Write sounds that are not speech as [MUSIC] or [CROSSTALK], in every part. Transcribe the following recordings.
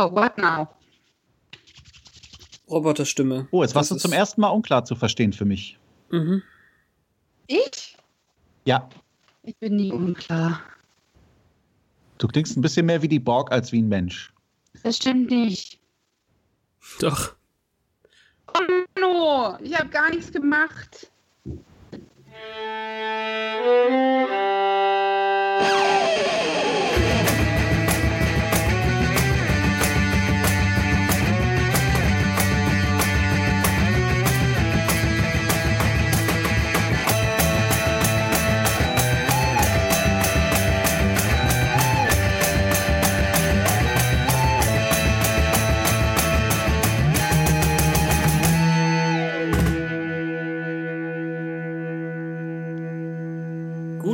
So, what now? Roboterstimme. Oh, jetzt warst Das du zum ersten Mal unklar zu verstehen für mich. Mhm. Ich? Ja, Ich bin nie unklar. du klingst ein bisschen mehr wie die Borg als wie ein Mensch. Das stimmt nicht. Doch. Oh no, ich habe gar nichts gemacht.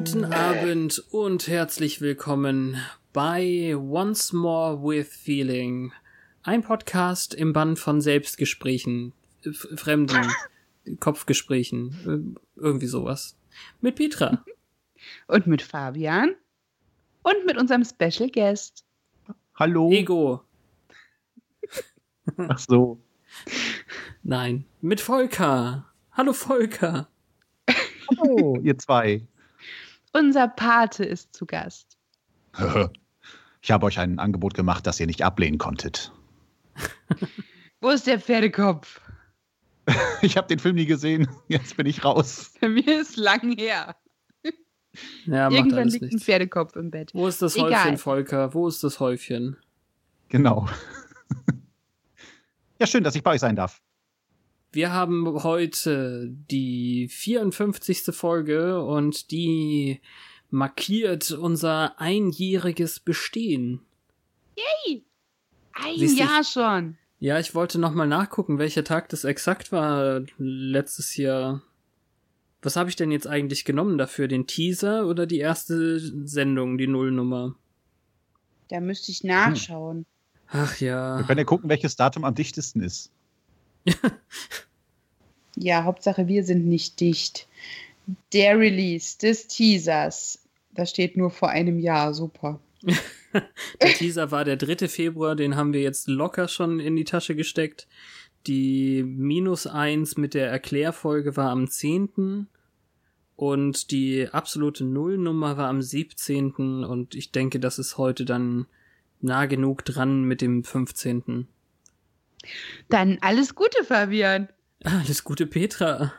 Guten Abend und herzlich willkommen bei Once More with Feeling. Ein Podcast im Band von Selbstgesprächen, f- fremden [LAUGHS] Kopfgesprächen, äh, irgendwie sowas. Mit Petra. [LAUGHS] Und mit Fabian. Und mit unserem Special Guest. Hallo. Ego. [LAUGHS] Ach so. Nein. Mit Volker. Hallo Volker. Hallo, ihr zwei. Unser Pate ist zu Gast. [LAUGHS] Ich habe euch ein Angebot gemacht, das ihr nicht ablehnen konntet. [LAUGHS] Wo ist der Pferdekopf? [LAUGHS] Ich habe den Film nie gesehen. Jetzt bin ich raus. Bei mir ist lang her. Ja, macht Irgendwann alles liegt ein nichts. Pferdekopf im Bett. Wo ist das Egal. Häufchen, Volker? Wo ist das Häufchen? Genau. Ja, schön, dass ich bei euch sein darf. Wir haben heute die 54. Folge und die markiert unser einjähriges Bestehen. Ein Siehst Jahr schon. Ja, ich wollte nochmal nachgucken, welcher Tag das exakt war letztes Jahr. Was habe ich denn jetzt eigentlich genommen dafür? Den Teaser oder die erste Sendung, die Nullnummer? Da müsste ich nachschauen. Ach Wir ja. können ja gucken, welches Datum am dichtesten ist. [LAUGHS] Ja, Hauptsache wir sind nicht dicht. Der Release des Teasers. Das steht nur vor einem Jahr. Super. [LAUGHS] Der Teaser war der 3. Februar, den haben wir jetzt locker schon in die Tasche gesteckt. Die minus eins mit der Erklärfolge war am 10. Und die absolute Nullnummer war am 17. Und ich denke, das ist heute dann nah genug dran mit dem 15. Dann alles Gute, Fabian. Alles Gute, Petra.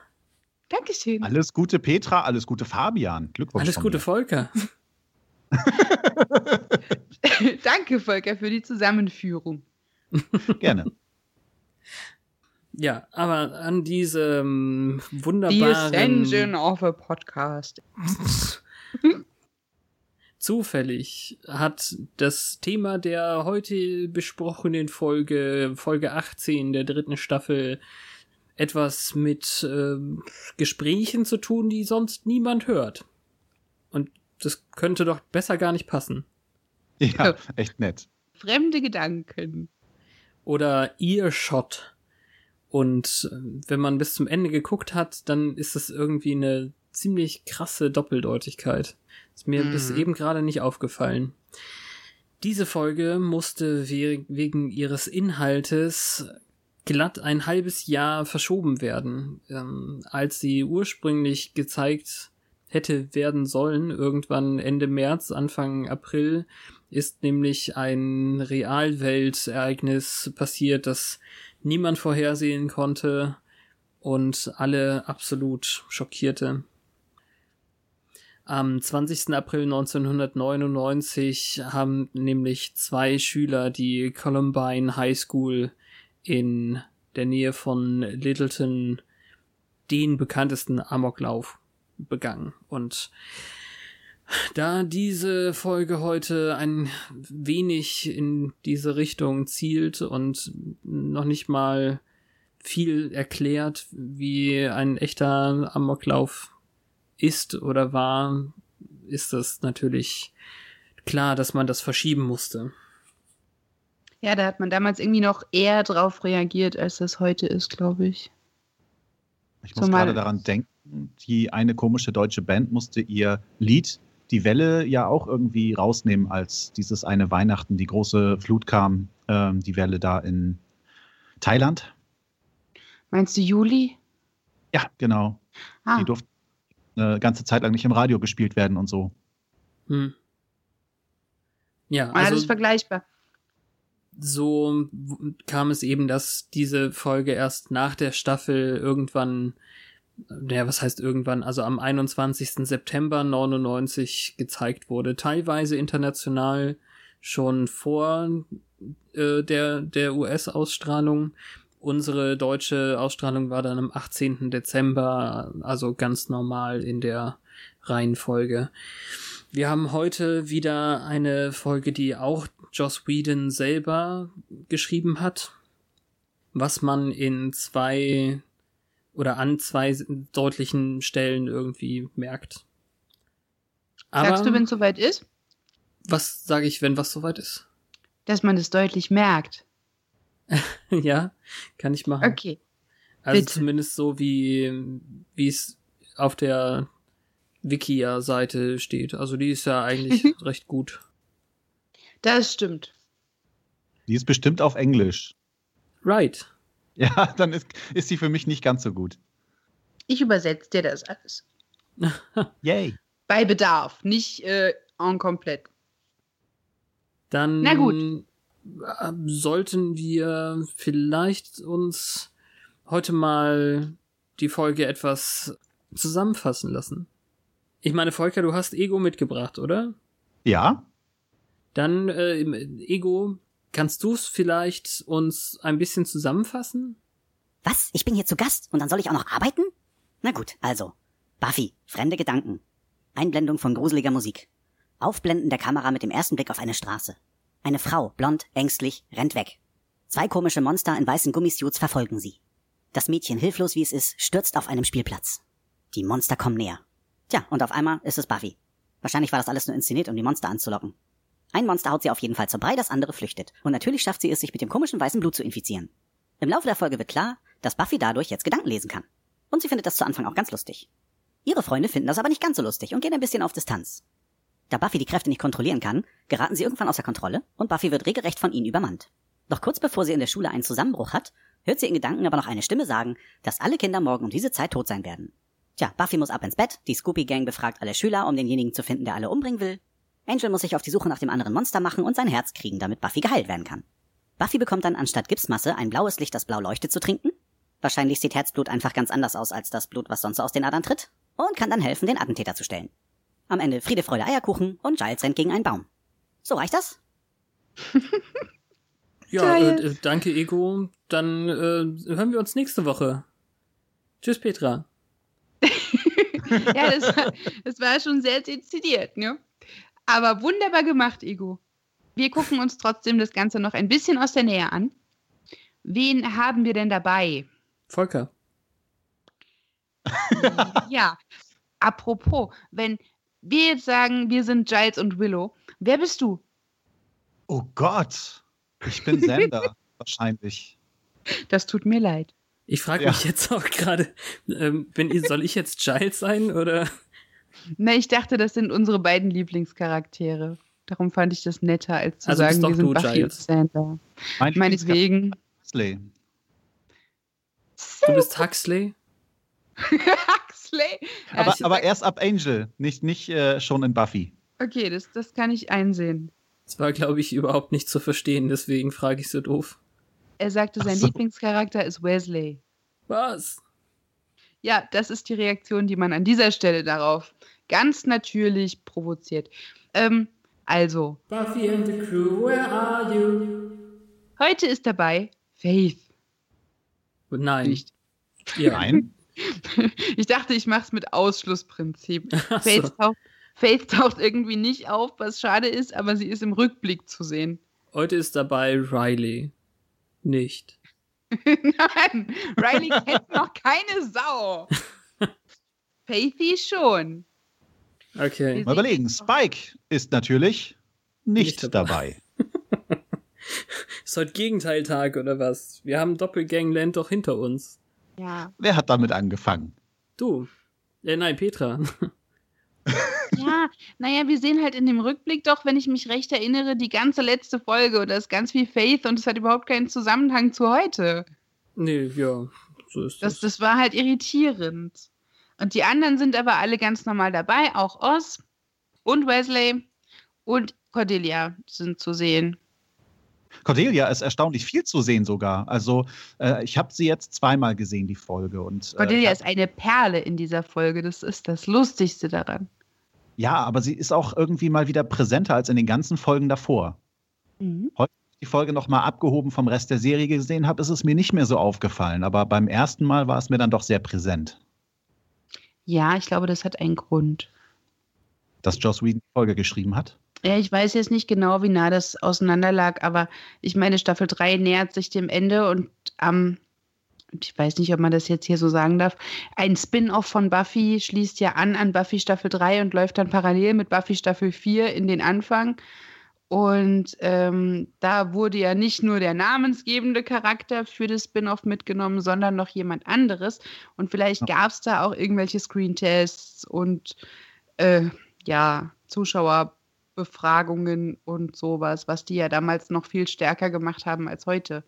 Dankeschön. Alles Gute, Petra. Alles Gute, Fabian. Glückwunsch. Alles von Gute. Volker. [LAUGHS] Danke, Volker, für die Zusammenführung. Gerne. Ja, aber an diesem The wunderbaren... Ascension of a Podcast. [LAUGHS] Zufällig hat das Thema der heute besprochenen Folge, Folge 18 der dritten Staffel, etwas mit ähm, Gesprächen zu tun, die sonst niemand hört. Und das könnte doch besser gar nicht passen. Ja, echt nett. Fremde Gedanken. Oder Earshot. Und äh, wenn man bis zum Ende geguckt hat, dann ist es irgendwie eine ziemlich krasse Doppeldeutigkeit. Ist mir Mhm. bis eben gerade nicht aufgefallen. Diese Folge musste we wegen ihres Inhaltes glatt ein halbes Jahr verschoben werden. Ähm, als sie ursprünglich gezeigt hätte werden sollen, irgendwann Ende März, Anfang April, ist nämlich ein Realweltereignis passiert, das niemand vorhersehen konnte und alle absolut schockierte. Am 20. April 1999 haben nämlich zwei Schüler die Columbine High School in der Nähe von Littleton den bekanntesten Amoklauf begangen. Und da diese Folge heute ein wenig in diese Richtung zielt und noch nicht mal viel erklärt, wie ein echter Amoklauf ist oder war, ist das natürlich klar, dass man das verschieben musste. Ja, da hat man damals irgendwie noch eher drauf reagiert, als das heute ist, glaube ich. Ich muss Zumal- gerade daran denken, die eine komische deutsche Band musste ihr Lied Die Welle ja auch irgendwie rausnehmen, als dieses eine Weihnachten die große Flut kam ähm, die Welle da in Thailand. Meinst du Juli? Ja, genau. Ah, Die durften eine ganze Zeit lang nicht im Radio gespielt werden und so. Hm. Ja, also vergleichbar. So kam es eben, dass diese Folge erst nach der Staffel irgendwann, naja, was heißt irgendwann, also am 21. September 99 gezeigt wurde, teilweise international schon vor äh, der, der US-Ausstrahlung. Unsere deutsche Ausstrahlung war dann am 18. Dezember, also ganz normal in der Reihenfolge. Wir haben heute wieder eine Folge, die auch Joss Whedon selber geschrieben hat, was man in zwei oder an zwei deutlichen Stellen irgendwie merkt. Aber Sagst du, wenn es soweit ist, was sage ich, wenn was soweit ist? dass man es deutlich merkt? [LAUGHS] ja, kann ich machen. Okay. also bitte. zumindest so wie wie es auf der Wikia-Seite steht. Also die ist ja eigentlich [LAUGHS] recht gut. Das stimmt. Die ist bestimmt auf Englisch. Right. [LAUGHS] Ja, dann ist, ist sie für mich nicht ganz so gut. Ich übersetze dir das alles. [LAUGHS] Yay. Bei Bedarf, nicht äh, en komplett. Dann Na gut. äh, sollten wir vielleicht uns heute mal die Folge etwas zusammenfassen lassen. Ich meine, Volker, du hast Ego mitgebracht, oder? Ja, Dann, äh, im- Ego, kannst du es vielleicht uns ein bisschen zusammenfassen? Was? Ich bin hier zu Gast und dann soll ich auch noch arbeiten? Na gut, also. Buffy, fremde Gedanken. Einblendung von gruseliger Musik. Aufblenden der Kamera mit dem ersten Blick auf eine Straße. Eine Frau, blond, ängstlich, rennt weg. Zwei komische Monster in weißen Gummisuits verfolgen sie. Das Mädchen, hilflos wie es ist, stürzt auf einem Spielplatz. Die Monster kommen näher. Tja, und auf einmal ist es Buffy. Wahrscheinlich war das alles nur inszeniert, um die Monster anzulocken. Ein Monster haut sie auf jeden Fall zur Brei, das andere flüchtet. Und natürlich schafft sie es, sich mit dem komischen weißen Blut zu infizieren. Im Laufe der Folge wird klar, dass Buffy dadurch jetzt Gedanken lesen kann. Und sie findet das zu Anfang auch ganz lustig. Ihre Freunde finden das aber nicht ganz so lustig und gehen ein bisschen auf Distanz. Da Buffy die Kräfte nicht kontrollieren kann, geraten sie irgendwann außer Kontrolle und Buffy wird regelrecht von ihnen übermannt. Doch kurz bevor sie in der Schule einen Zusammenbruch hat, hört sie in Gedanken aber noch eine Stimme sagen, dass alle Kinder morgen um diese Zeit tot sein werden. Tja, Buffy muss ab ins Bett, die Scooby Gang befragt alle Schüler, um denjenigen zu finden, der alle umbringen will. Angel muss sich auf die Suche nach dem anderen Monster machen und sein Herz kriegen, damit Buffy geheilt werden kann. Buffy bekommt dann anstatt Gipsmasse ein blaues Licht, das blau leuchtet, zu trinken. Wahrscheinlich sieht Herzblut einfach ganz anders aus als das Blut, was sonst so aus den Adern tritt. Und kann dann helfen, den Attentäter zu stellen. Am Ende Friede, Freude, Eierkuchen und Giles rennt gegen einen Baum. So reicht das? [LAUGHS] Ja, äh, danke, Ego. Dann äh, hören wir uns nächste Woche. Tschüss, Petra. [LAUGHS] Ja, das war, das war schon sehr dezidiert, ne? Aber wunderbar gemacht, Ego. Wir gucken uns trotzdem das Ganze noch ein bisschen aus der Nähe an. Wen haben wir denn dabei? Volker. [LAUGHS] Ja, apropos, wenn wir jetzt sagen, wir sind Giles und Willow, wer bist du? Oh Gott. Ich bin Sender, [LAUGHS] wahrscheinlich. Das tut mir leid. Ich frage Ja. mich jetzt auch gerade, ähm, bin ich, soll ich jetzt Giles sein oder? Na, ich dachte, das sind unsere beiden Lieblingscharaktere. Darum fand ich das netter, als zu Also sagen, wir sind Buffy und Giles. Sander. Mein Meinetwegen. Huxley. Du bist Huxley? [LAUGHS] Huxley. Ja, Aber, aber erst ab Angel, nicht, nicht äh, schon in Buffy. Okay, das, das kann ich einsehen. Das war, glaube ich, überhaupt nicht zu verstehen, deswegen frage ich so doof. Er sagte, sein so. Lieblingscharakter ist Wesley. Was? Ja, das ist die Reaktion, die man an dieser Stelle darauf ganz natürlich provoziert. Ähm, also, Buffy and the crew, where are you? heute ist dabei Faith. Nein. Nicht. Ja. Nein. [LAUGHS] Ich dachte, ich mache es mit Ausschlussprinzip. [LAUGHS] Faith, so. taucht, Faith taucht irgendwie nicht auf, was schade ist, aber sie ist im Rückblick zu sehen. Heute ist dabei Riley. Nicht. [LAUGHS] Nein, Riley kennt noch keine Sau. [LAUGHS] Faithy schon. Okay. Mal überlegen. Spike ist natürlich nicht, Nicht dabei. [LAUGHS] Ist heute Gegenteiltag oder was? Wir haben Doppelgangland doch hinter uns. Ja. Wer hat damit angefangen? Du. Äh, nein, Petra. Ja, Ja, naja, wir sehen halt in dem Rückblick doch, wenn ich mich recht erinnere, die ganze letzte Folge und da ist ganz viel Faith und es hat überhaupt keinen Zusammenhang zu heute. Nee, ja, so ist Das, das. das war halt irritierend. Und die anderen sind aber alle ganz normal dabei, auch Oz und Wesley und Cordelia sind zu sehen. Cordelia ist erstaunlich viel zu sehen sogar. Also äh, ich habe sie jetzt zweimal gesehen, die Folge. Und, äh, Cordelia ist eine Perle in dieser Folge, das ist das Lustigste daran. Ja, aber sie ist auch irgendwie mal wieder präsenter als in den ganzen Folgen davor. Mhm. Heute, als ich die Folge noch mal abgehoben vom Rest der Serie gesehen habe, ist es mir nicht mehr so aufgefallen. Aber beim ersten Mal war es mir dann doch sehr präsent, Ja, ich glaube, das hat einen Grund. dass Joss Whedon die Folge geschrieben hat. Ja, ich weiß jetzt nicht genau, wie nah das auseinander lag, aber ich meine, Staffel 3 nähert sich dem Ende und am, ich weiß nicht, ob man das jetzt hier so sagen darf, ein Spin-off von Buffy schließt ja an an Buffy Staffel 3 und läuft dann parallel mit Buffy Staffel 4 in den Anfang. Und ähm, da wurde ja nicht nur der namensgebende Charakter für das Spin-off mitgenommen, sondern noch jemand anderes. Und vielleicht gab es da auch irgendwelche Screentests und äh, ja, Zuschauerbefragungen und sowas, was die ja damals noch viel stärker gemacht haben als heute.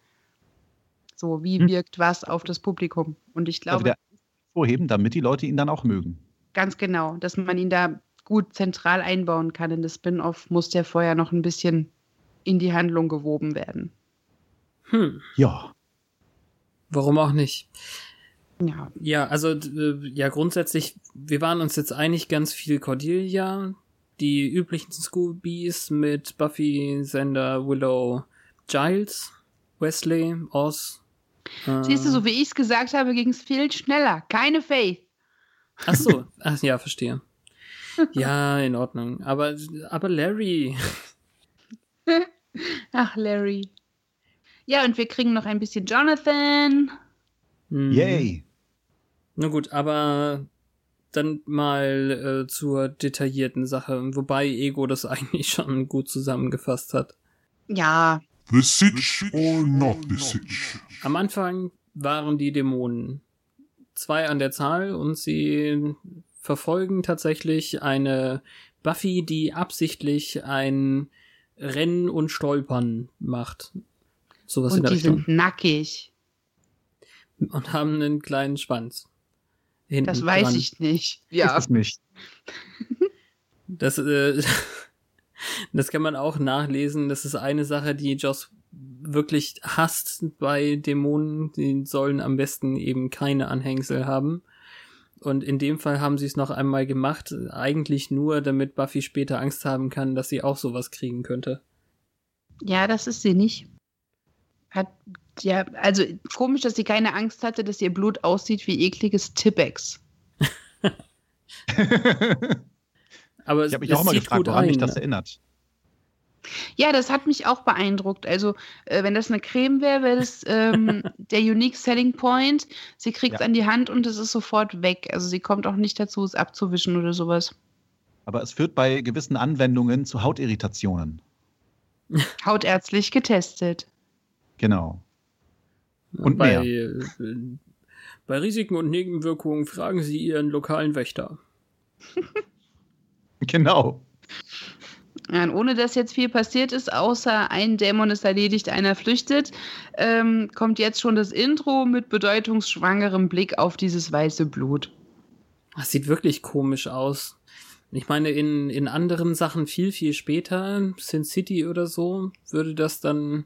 So, wie Hm. wirkt was auf das Publikum? Und ich glaube, vorheben, damit die Leute ihn dann auch mögen. ganz genau, dass man ihn da gut zentral einbauen kann in das Spin-off, muss der vorher noch ein bisschen in die Handlung gewoben werden. Hm, Ja. warum auch nicht? Ja, Ja, also äh, ja, grundsätzlich, wir waren uns jetzt einig, ganz viel Cordelia, die üblichen Scoobies mit Buffy, Xander, Willow, Giles, Wesley, Oz. Äh, siehst du, so wie ich es gesagt habe, ging es viel schneller. Keine Faith. Ach so, ach ja, verstehe. Ja, in Ordnung. Aber, aber Larry. [LAUGHS] Ach, Larry. Ja, und wir kriegen noch ein bisschen Jonathan. Hm. Yay. Na gut, aber dann mal äh, zur detaillierten Sache, wobei Ego das [LAUGHS] eigentlich schon gut zusammengefasst hat. Ja, The Sitch or not the Sitch? Am Anfang waren die Dämonen zwei an der Zahl und sie verfolgen tatsächlich eine Buffy, die absichtlich ein Rennen und Stolpern macht. Sowas in und der die Richtung. sind nackig. Und haben einen kleinen Schwanz. Hinten Das weiß dran. ich nicht. Ist Ja. es nicht. Das, äh, [LAUGHS] das kann man auch nachlesen. Das ist eine Sache, die Joss wirklich hasst bei Dämonen. Die sollen am besten eben keine Anhängsel haben. Und in dem Fall haben sie es noch einmal gemacht, eigentlich nur, damit Buffy später Angst haben kann, dass sie auch sowas kriegen könnte. Ja, das ist sie nicht. Hat, ja, also komisch, dass sie keine Angst hatte, dass ihr Blut aussieht wie ekliges Tippex. [LAUGHS] Aber Ich es, habe mich es auch mal gefragt, woran mich das erinnert. Ja, das hat mich auch beeindruckt. Also, äh, wenn das eine Creme wäre, wäre das ähm, [LAUGHS] der Unique Selling Point. Sie kriegt es Ja. an die Hand und es ist sofort weg. Also, sie kommt auch nicht dazu, es abzuwischen oder sowas. Aber es führt bei gewissen Anwendungen zu Hautirritationen. [LAUGHS] Hautärztlich getestet. Genau. Und bei, mehr. äh, bei Risiken und Nebenwirkungen fragen Sie Ihren lokalen Wächter. [LAUGHS] Genau. Ja, und ohne dass jetzt viel passiert ist, außer ein Dämon ist erledigt, einer flüchtet, ähm, kommt jetzt schon das Intro mit bedeutungsschwangerem Blick auf dieses weiße Blut. Das sieht wirklich komisch aus. Ich meine, in, in anderen Sachen viel, viel später, Sin City oder so, würde das dann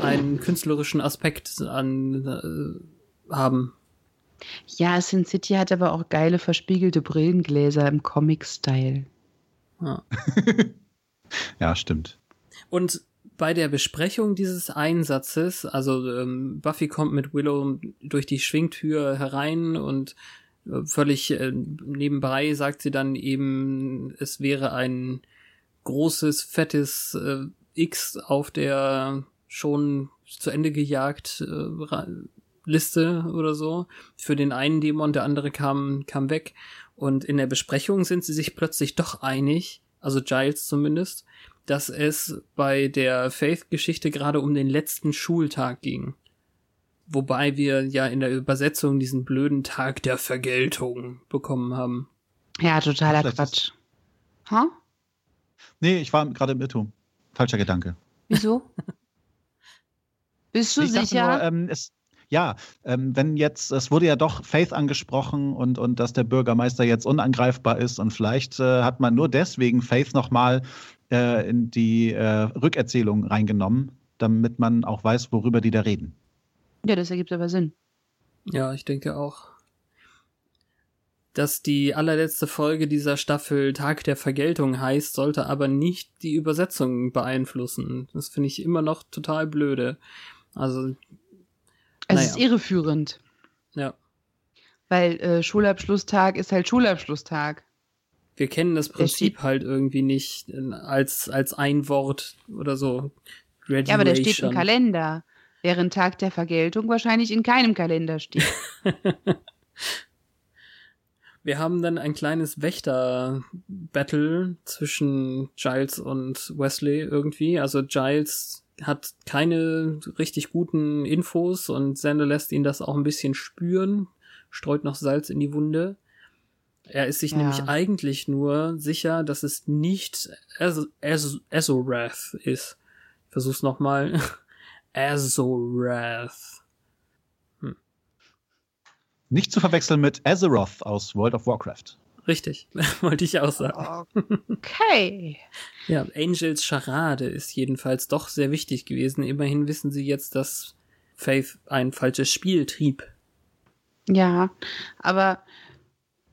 einen künstlerischen Aspekt an äh, haben. Ja, Sin City hat aber auch geile verspiegelte Brillengläser im Comic-Style. Ja. [LAUGHS] Ja, stimmt. Und bei der Besprechung dieses Einsatzes, also ähm, Buffy kommt mit Willow durch die Schwingtür herein und äh, völlig äh, nebenbei sagt sie dann eben, es wäre ein großes, fettes äh, X auf der schon zu Ende gejagt äh, Liste oder so. Für den einen Dämon, der andere kam, kam weg. Und in der Besprechung sind sie sich plötzlich doch einig, also Giles zumindest, dass es bei der Faith-Geschichte gerade um den letzten Schultag ging. Wobei wir ja in der Übersetzung diesen blöden Tag der Vergeltung bekommen haben. Ja, totaler Vielleicht Quatsch. Ha? Nee, ich war gerade im Irrtum. Falscher Gedanke. Wieso? [LAUGHS] Bist du ich sicher? Nur, ähm, es, ja, ähm, wenn jetzt, es wurde ja doch Faith angesprochen und, und dass der Bürgermeister jetzt unangreifbar ist und vielleicht äh, hat man nur deswegen Faith nochmal äh, in die äh, Rückerzählung reingenommen, damit man auch weiß, worüber die da reden. ja, das ergibt aber Sinn. Ja, ich denke auch. Dass die allerletzte Folge dieser Staffel Tag der Vergeltung heißt, sollte aber nicht die Übersetzung beeinflussen. Das finde ich immer noch total blöde. Also, Es Naja. ist irreführend, ja. weil äh, Schulabschlusstag ist halt Schulabschlusstag. Wir kennen das Prinzip halt irgendwie nicht äh, als, als ein Wort oder so. Graduation. Ja, aber der steht im Kalender, während Tag der Vergeltung wahrscheinlich in keinem Kalender steht. [LAUGHS] Wir haben dann ein kleines Wächter-Battle zwischen Giles und Wesley irgendwie. Also Giles hat keine richtig guten Infos und Xander lässt ihn das auch ein bisschen spüren, streut noch Salz in die Wunde. Er ist sich Ja. nämlich eigentlich nur sicher, dass es nicht Az Az Azorath ist. Ich versuch's nochmal. [LAUGHS] Azorath. Nicht zu verwechseln mit Azeroth aus World of Warcraft. Richtig, [LAUGHS] wollte ich auch sagen. Okay. Ja, Angels Charade ist jedenfalls doch sehr wichtig gewesen. Immerhin wissen sie jetzt, dass Faith ein falsches Spiel trieb. Ja, aber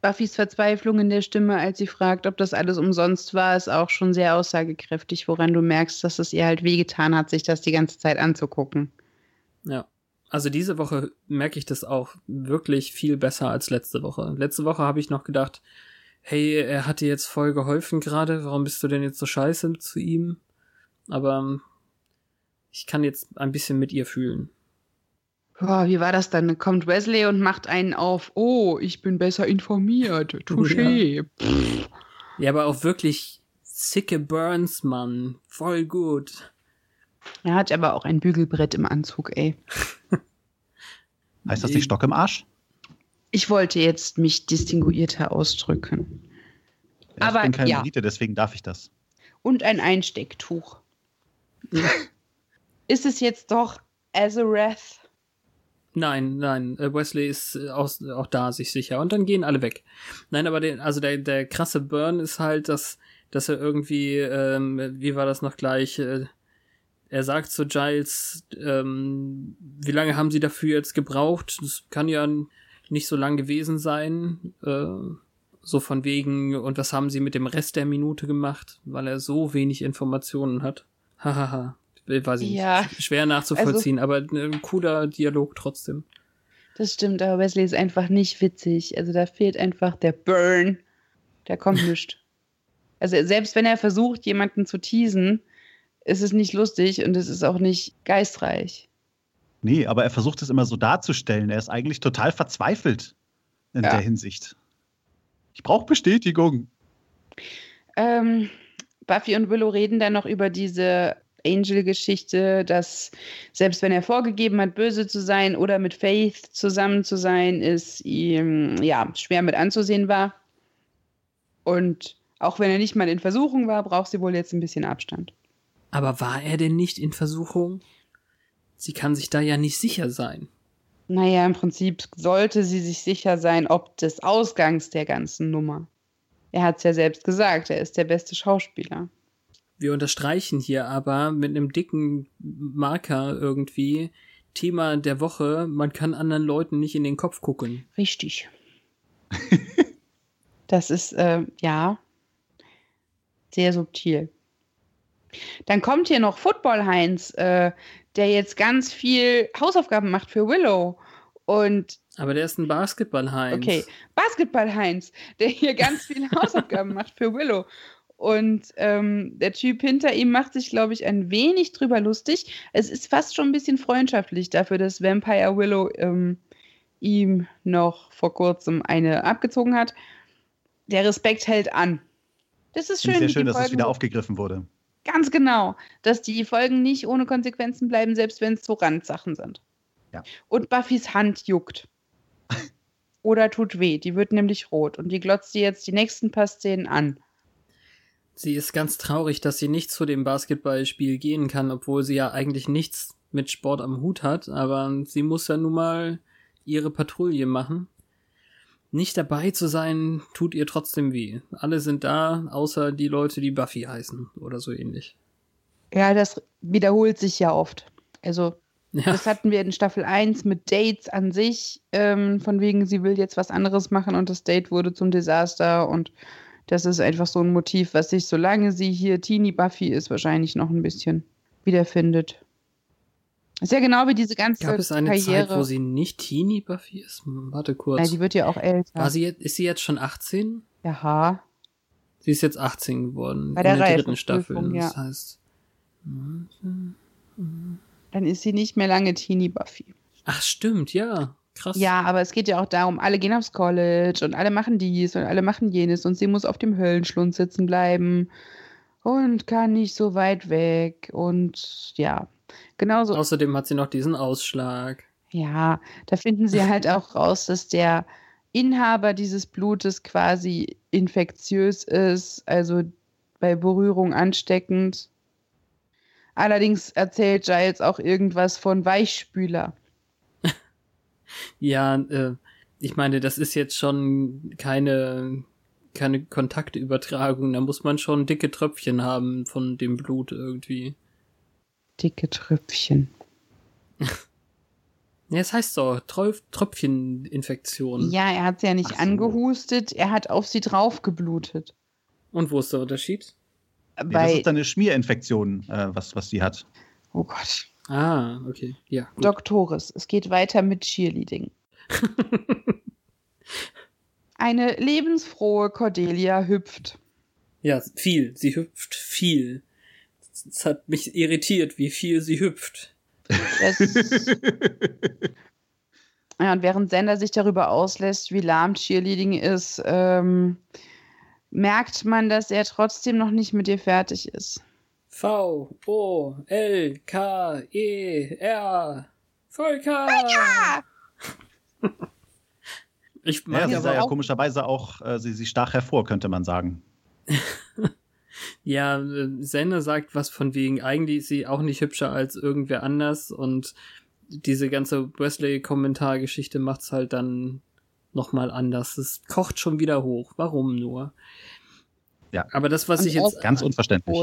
Buffys Verzweiflung in der Stimme, als sie fragt, ob das alles umsonst war, ist auch schon sehr aussagekräftig, woran du merkst, dass es ihr halt wehgetan hat, sich das die ganze Zeit anzugucken. Ja. Also diese Woche merke ich das auch wirklich viel besser als letzte Woche. Letzte Woche habe ich noch gedacht, hey, er hat dir jetzt voll geholfen gerade, warum bist du denn jetzt so scheiße zu ihm? Aber ähm, ich kann jetzt ein bisschen mit ihr fühlen. Boah, wie war das dann? Kommt Wesley und macht einen auf, oh, ich bin besser informiert. [LAUGHS] Touché. Pff, Ja, aber auch wirklich sicke Burns, Mann. Voll gut. Er hat aber auch ein Bügelbrett im Anzug, ey. [LAUGHS] Heißt das nicht Stock im Arsch? Ich wollte jetzt mich distinguierter ausdrücken. Ja, Aber ich bin keine ja. Elite, deswegen darf ich das. Und ein Einstecktuch. [LAUGHS] Ist es jetzt doch Azarath? Nein, nein, äh, Wesley ist äh, auch, auch da sich sicher und dann gehen alle weg. Nein, aber der, also der, der krasse Burn ist halt, dass, dass er irgendwie, ähm, wie war das noch gleich, äh, er sagt zu Giles, ähm, wie lange haben sie dafür jetzt gebraucht? Das kann ja nicht so lang gewesen sein. Äh, so von wegen, und was haben sie mit dem Rest der Minute gemacht, weil er so wenig Informationen hat. Hahaha. Weiß ich Ja. nicht. Schwer nachzuvollziehen, aber ein cooler Dialog trotzdem. Das stimmt, aber Wesley ist einfach nicht witzig. Also da fehlt einfach der Burn. Der kommt [LAUGHS] nicht. Also selbst wenn er versucht, jemanden zu teasen, ist es nicht lustig und es ist auch nicht geistreich. Nee, aber er versucht es immer so darzustellen. Er ist eigentlich total verzweifelt in Ja. der Hinsicht. Ich brauche Bestätigung. Ähm, Buffy und Willow reden dann noch über diese Angel-Geschichte, dass selbst wenn er vorgegeben hat, böse zu sein oder mit Faith zusammen zu sein, es ihm ja schwer mit anzusehen war. Und auch wenn er nicht mal in Versuchung war, braucht sie wohl jetzt ein bisschen Abstand. Aber war er denn nicht in Versuchung? Sie kann sich da ja nicht sicher sein. Naja, im Prinzip sollte sie sich sicher sein, ob des Ausgangs der ganzen Nummer. Er hat es ja selbst gesagt, er ist der beste Schauspieler. Wir unterstreichen hier aber mit einem dicken Marker irgendwie Thema der Woche, man kann anderen Leuten nicht in den Kopf gucken. Richtig. [LAUGHS] das ist, äh, ja, sehr subtil. Dann kommt hier noch Football Heinz, äh, der jetzt ganz viel Hausaufgaben macht für Willow. Und Aber der ist ein Basketball-Heinz. Okay, Basketball-Heinz, der hier ganz viele [LAUGHS] Hausaufgaben macht für Willow. Und ähm, der Typ hinter ihm macht sich, glaube ich, ein wenig drüber lustig. Es ist fast schon ein bisschen freundschaftlich dafür, dass Vampire Willow ähm, ihm noch vor kurzem eine abgezogen hat. Der Respekt hält an. Das ist schön. Sehr schön, dass es wieder aufgegriffen wurde. Ganz genau, dass die Folgen nicht ohne Konsequenzen bleiben, selbst wenn es so Randsachen sind. Ja. Und Buffys Hand juckt. Oder tut weh, die wird nämlich rot und die glotzt sie jetzt die nächsten paar Szenen an. Sie ist ganz traurig, dass sie nicht zu dem Basketballspiel gehen kann, obwohl sie ja eigentlich nichts mit Sport am Hut hat, aber sie muss ja nun mal ihre Patrouille machen. Nicht dabei zu sein, tut ihr trotzdem weh. Alle sind da, außer die Leute, die Buffy heißen oder so ähnlich. Ja, das wiederholt sich ja oft. Also, Ja, das hatten wir in Staffel 1 mit Dates an sich, ähm, von wegen, sie will jetzt was anderes machen und das Date wurde zum Desaster und das ist einfach so ein Motiv, was sich, solange sie hier Teenie Buffy ist, wahrscheinlich noch ein bisschen wiederfindet. Ist ja genau wie diese ganze gab es eine Karriere. Zeit, wo sie nicht Teenie Buffy ist? Warte kurz. ja, die wird ja auch älter. War sie jetzt, ist sie jetzt schon 18? Aha. Sie ist jetzt 18 geworden Bei in der der dritten Staffel. Reifeprüfung, Das ja. heißt. Dann ist sie nicht mehr lange Teenie Buffy. Ach, stimmt, ja. Krass. Ja, aber es geht ja auch darum, alle gehen aufs College und alle machen dies und alle machen jenes und sie muss auf dem Höllenschlund sitzen bleiben und kann nicht so weit weg und ja, genauso. Außerdem hat sie noch diesen Ausschlag. Ja, da finden sie halt [LAUGHS] auch raus, dass der Inhaber dieses Blutes quasi infektiös ist, also bei Berührung ansteckend. Allerdings erzählt Giles auch irgendwas von Weichspüler. [LAUGHS] Ja, äh, ich meine, das ist jetzt schon keine, keine Kontaktübertragung. Da muss man schon dicke Tröpfchen haben von dem Blut irgendwie. Dicke Tröpfchen. [LAUGHS] Ja, es heißt so, Tröpf Tröpfcheninfektion. Ja, er hat sie ja nicht so. angehustet, er hat auf sie drauf geblutet. Und wo ist der Unterschied? Nee, das Bei, ist eine Schmierinfektion, äh, was, was sie hat. oh Gott, Ah, okay. Ja, gut. Doktoris, es geht weiter mit Cheerleading. [LAUGHS] Eine lebensfrohe Cordelia hüpft. ja, viel. Sie hüpft viel. Es hat mich irritiert, wie viel sie hüpft. [LAUGHS] Ja, und während Sender sich darüber auslässt, wie lahm Cheerleading ist, ähm, merkt man, dass er trotzdem noch nicht mit ihr fertig ist. V, O, L, K, E, R. Volker! Ich Ja, mag sie aber sah ja auch- komischerweise auch, äh, sie, sie stach hervor, könnte man sagen. [LAUGHS] Ja, äh, Senne sagt was von wegen, eigentlich ist sie auch nicht hübscher als irgendwer anders und diese ganze Wesley-Kommentargeschichte macht's halt dann nochmal anders. Es kocht schon wieder hoch. Warum nur? Ja. Aber das, was Und ich jetzt Ganz unverständlich.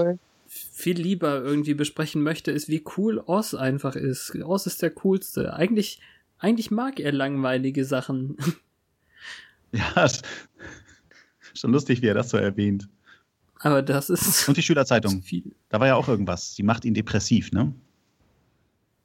Viel lieber irgendwie besprechen möchte, ist, wie cool Oz einfach ist. Oz ist der coolste. Eigentlich, eigentlich mag er langweilige Sachen. [LAUGHS] Ja, [LAUGHS] schon lustig, wie er das so erwähnt. Aber das ist Und die Schülerzeitung. viel. Da war ja auch irgendwas. Sie macht ihn depressiv, ne?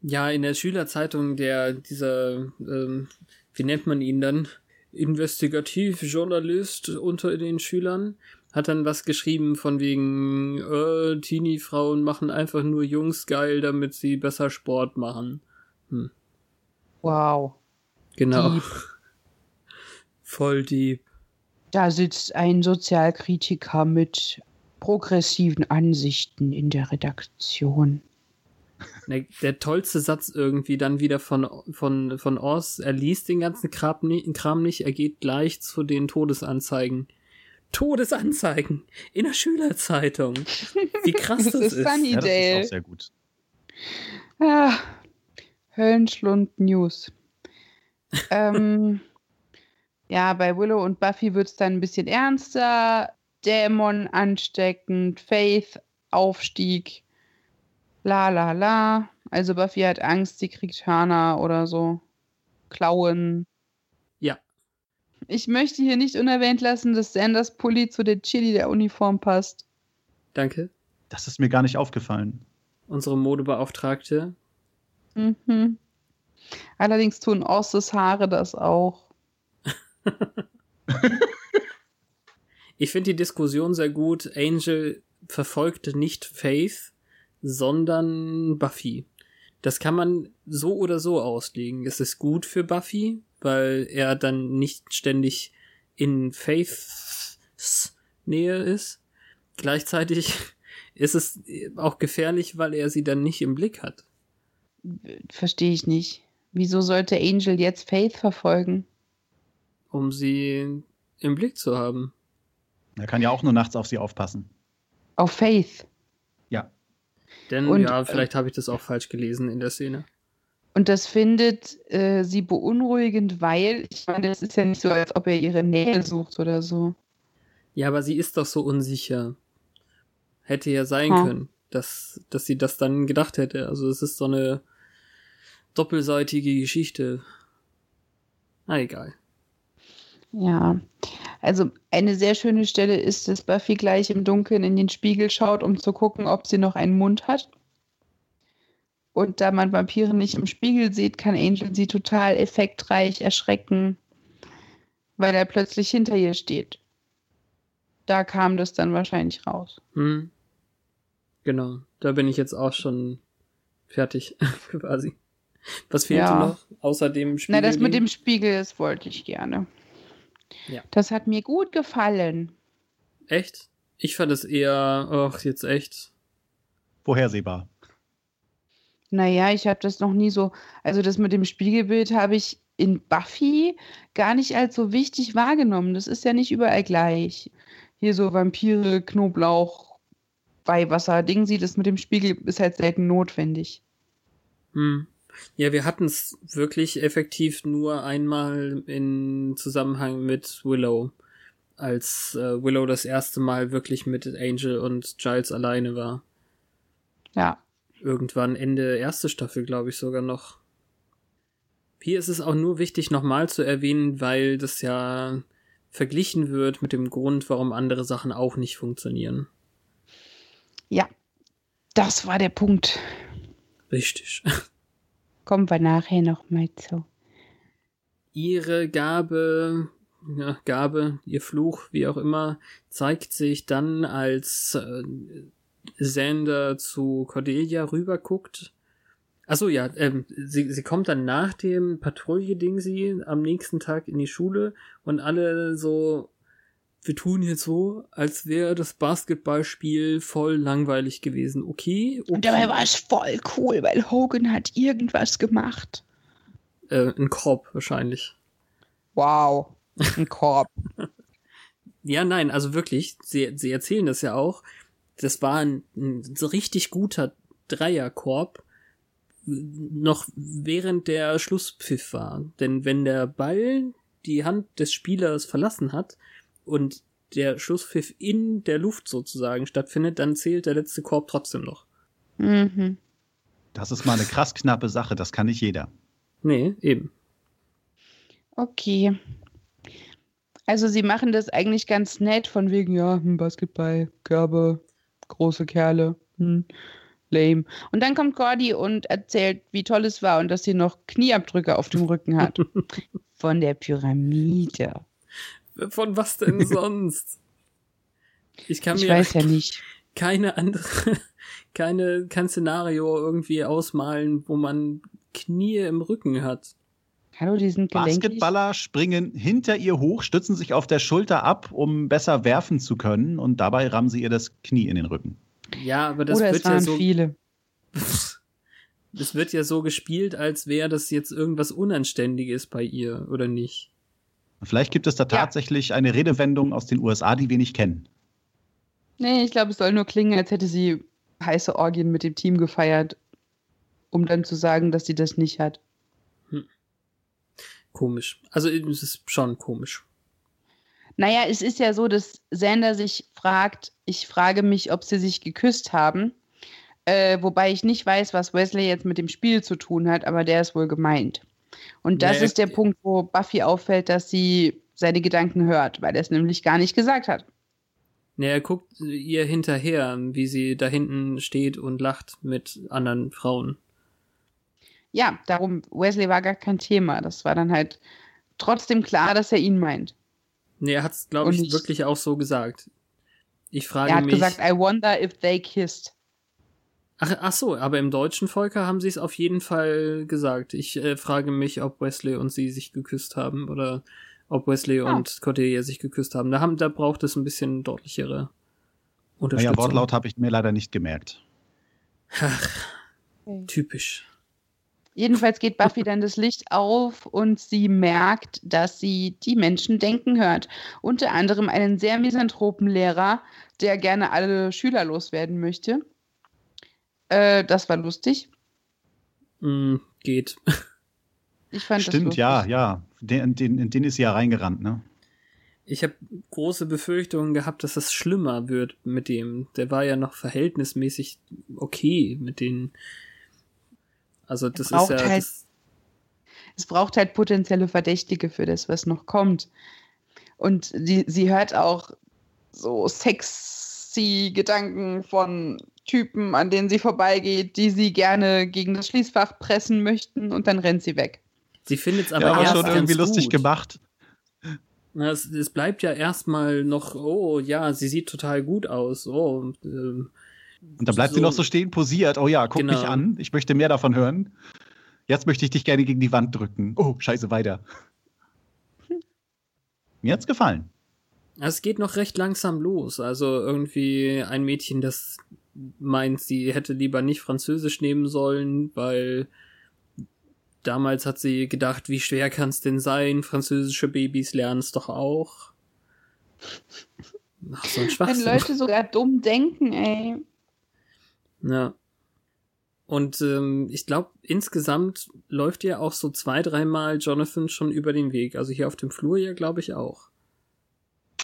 Ja, in der Schülerzeitung, der, dieser, ähm, wie nennt man ihn dann? Investigativjournalist unter den Schülern, hat dann was geschrieben von wegen, äh, Teenie-Frauen machen einfach nur Jungs geil, damit sie besser Sport machen. Wow. Genau. Dieb. [LAUGHS] Voll deep. Da sitzt ein Sozialkritiker mit progressiven Ansichten in der Redaktion. Der, der tollste Satz irgendwie dann wieder von, von, von Oz, er liest den ganzen Kram, Kram nicht, er geht gleich zu den Todesanzeigen. Todesanzeigen in der Schülerzeitung. Wie krass das, Das ist ist. funny. Ja, das ist auch sehr gut. Ah, Höllenschlund News. ähm, [LAUGHS] ja, bei Willow und Buffy wird es dann ein bisschen ernster. Dämon ansteckend, Faith Aufstieg. La la la. Also Buffy hat Angst, sie kriegt Hörner oder so. Klauen. Ja. Ich möchte hier nicht unerwähnt lassen, dass Sanders Pulli zu der Chili der Uniform passt. Danke. Das ist mir gar nicht aufgefallen. Unsere Modebeauftragte. Mhm. Allerdings tun Osses Haare das auch. [LAUGHS] Ich finde die Diskussion sehr gut. Angel verfolgt nicht Faith, sondern Buffy. Das kann man so oder so auslegen. Es ist gut für Buffy, weil er dann nicht ständig in Faiths Nähe ist. Gleichzeitig [LAUGHS] ist es auch gefährlich, weil er sie dann nicht im Blick hat. Verstehe ich nicht. Wieso sollte Angel jetzt Faith verfolgen? um sie im Blick zu haben. Er kann ja auch nur nachts auf sie aufpassen. Auf Faith. Ja. Denn Und, ja, äh, vielleicht habe ich das auch falsch gelesen in der Szene. Und das findet äh, sie beunruhigend, weil, ich meine, das ist ja nicht so, als ob er ihre Nähe sucht oder so. Ja, aber sie ist doch so unsicher. Hätte ja sein Hm. können, dass, dass sie das dann gedacht hätte. Also es ist so eine doppelseitige Geschichte. Na egal. Ja, also eine sehr schöne Stelle ist, dass Buffy gleich im Dunkeln in den Spiegel schaut, um zu gucken, ob sie noch einen Mund hat. Und da man Vampire nicht im Spiegel sieht, kann Angel sie total effektreich erschrecken, weil er plötzlich hinter ihr steht. Da kam das dann wahrscheinlich raus. Hm. Genau, da bin ich jetzt auch schon fertig, [LAUGHS] quasi. Was fehlte Ja. noch außer dem Spiel? Na, das mit dem Spiegel, das wollte ich gerne. Ja. Das hat mir gut gefallen. Echt? Ich fand es eher, ach, jetzt echt. Vorhersehbar. Naja, ich habe das noch nie so, also das mit dem Spiegelbild habe ich in Buffy gar nicht als so wichtig wahrgenommen. Das ist ja nicht überall gleich. Hier so Vampire, Knoblauch, Weihwasser, Ding sie, das mit dem Spiegel ist halt selten notwendig. Hm. Ja, wir hatten es wirklich effektiv nur einmal in Zusammenhang mit Willow, als äh, Willow das erste Mal wirklich mit Angel und Giles alleine war. Ja. Irgendwann Ende erste Staffel, glaube ich sogar noch. Hier ist es auch nur wichtig, nochmal zu erwähnen, weil das ja verglichen wird mit dem Grund, warum andere Sachen auch nicht funktionieren. Ja. Das war der Punkt. Richtig. [LAUGHS] Kommen wir nachher nochmal zu. ihre Gabe, ja, Gabe, ihr Fluch, wie auch immer, zeigt sich dann, als äh, Xander zu Cordelia rüberguckt. Achso, ja, ähm, sie, sie kommt dann nach dem Patrouille-Ding sie am nächsten Tag in die Schule und alle so, wir tun jetzt so, als wäre das Basketballspiel voll langweilig gewesen. Okay, okay. Und dabei war es voll cool, weil Hogan hat irgendwas gemacht. äh, ein Korb wahrscheinlich. Wow. Ein [LAUGHS] Korb. Ja, nein, also wirklich, sie, sie erzählen das ja auch. Das war ein, ein so richtig guter Dreierkorb, noch während der Schlusspfiff war. Denn wenn der Ball die Hand des Spielers verlassen hat und der Schlusspfiff in der Luft sozusagen stattfindet, dann zählt der letzte Korb trotzdem noch. mhm. Das ist mal eine krass knappe Sache, das kann nicht jeder. Nee, eben. Okay. Also sie machen das eigentlich ganz nett, von wegen, ja, hm, Basketball, Körbe, große Kerle, hm, lame. Und dann kommt Gordy und erzählt, wie toll es war und dass sie noch Knieabdrücke auf dem Rücken hat. [LAUGHS] Von der Pyramide. Von was denn [LAUGHS] sonst? Ich kann Ich mir weiß ja nicht. [LAUGHS] keine andere, [LAUGHS] keine, kein Szenario irgendwie ausmalen, wo man Knie im Rücken hat. Hallo, die sind gelenkig. Basketballer springen hinter ihr hoch, stützen sich auf der Schulter ab, um besser werfen zu können und dabei rammen sie ihr das Knie in den Rücken. Ja, aber das Oder es wird ja waren so, viele. das wird ja so gespielt, als wäre das jetzt irgendwas Unanständiges bei ihr, oder nicht? Vielleicht gibt es da tatsächlich eine Redewendung aus den USA, die wir nicht kennen. Nee, ich glaube, es soll nur klingen, als hätte sie heiße Orgien mit dem Team gefeiert, um dann zu sagen, dass sie das nicht hat. Komisch. Also es ist schon komisch. Naja, es ist ja so, dass Sander sich fragt, ich frage mich, ob sie sich geküsst haben. Äh, wobei ich nicht weiß, was Wesley jetzt mit dem Spiel zu tun hat, aber der ist wohl gemeint. Und das Nee, ist der Punkt, wo Buffy auffällt, dass sie seine Gedanken hört, weil er es nämlich gar nicht gesagt hat. Ne, er guckt ihr hinterher, wie sie da hinten steht und lacht mit anderen Frauen. Ja, darum, Wesley war gar kein Thema. Das war dann halt trotzdem klar, dass er ihn meint. Ne, er hat's, glaube Und ich, wirklich auch so gesagt. Ich frage er hat mich. gesagt, I wonder if they kissed. Ach, ach so, aber im deutschen Volker haben sie es auf jeden Fall gesagt. Ich äh, frage mich, ob Wesley und sie sich geküsst haben oder ob Wesley Ah. und Cordelia sich geküsst haben. Da, haben. da braucht es ein bisschen deutlichere Unterstützung. Naja, Wortlaut habe ich mir leider nicht gemerkt. Ach, typisch. Jedenfalls geht Buffy dann das Licht auf und sie merkt, dass sie die Menschen denken hört. Unter anderem einen sehr misanthropen Lehrer, der gerne alle Schüler loswerden möchte. Äh, das war lustig. Mm, geht. [LAUGHS] Ich fand das Stimmt, lustig. ja, ja. Den, den, in den ist sie ja reingerannt, ne? Ich habe große Befürchtungen gehabt, dass es schlimmer wird mit dem. Der war ja noch verhältnismäßig okay mit den. Also das ist ja. halt- Das, Es braucht halt potenzielle Verdächtige für das, was noch kommt. Und die, sie hört auch so sexy Gedanken von Typen, an denen sie vorbeigeht, die sie gerne gegen das Schließfach pressen möchten und dann rennt sie weg. sie findet es aber, Ja, aber erst schon irgendwie ganz lustig gut. gemacht. Na, es, es bleibt ja erstmal noch, oh ja, sie sieht total gut aus. Oh, ähm, Und da bleibt sie So- noch so stehen, posiert. Oh ja, guck Genau. mich an. Ich möchte mehr davon hören. Jetzt möchte ich dich gerne gegen die Wand drücken. Oh, scheiße, weiter. Mir hat's gefallen. es geht noch recht langsam los. Also irgendwie ein Mädchen, das meint, sie hätte lieber nicht Französisch nehmen sollen, weil damals hat sie gedacht, wie schwer kann es denn sein? Französische Babys lernen es doch auch. Ach, so ein Wenn Schwachsinn. Leute sogar dumm denken, ey. Ja. Und ähm, ich glaube, insgesamt läuft ja auch so zwei, dreimal Jonathan schon über den Weg. Also hier auf dem Flur ja, glaube ich, auch.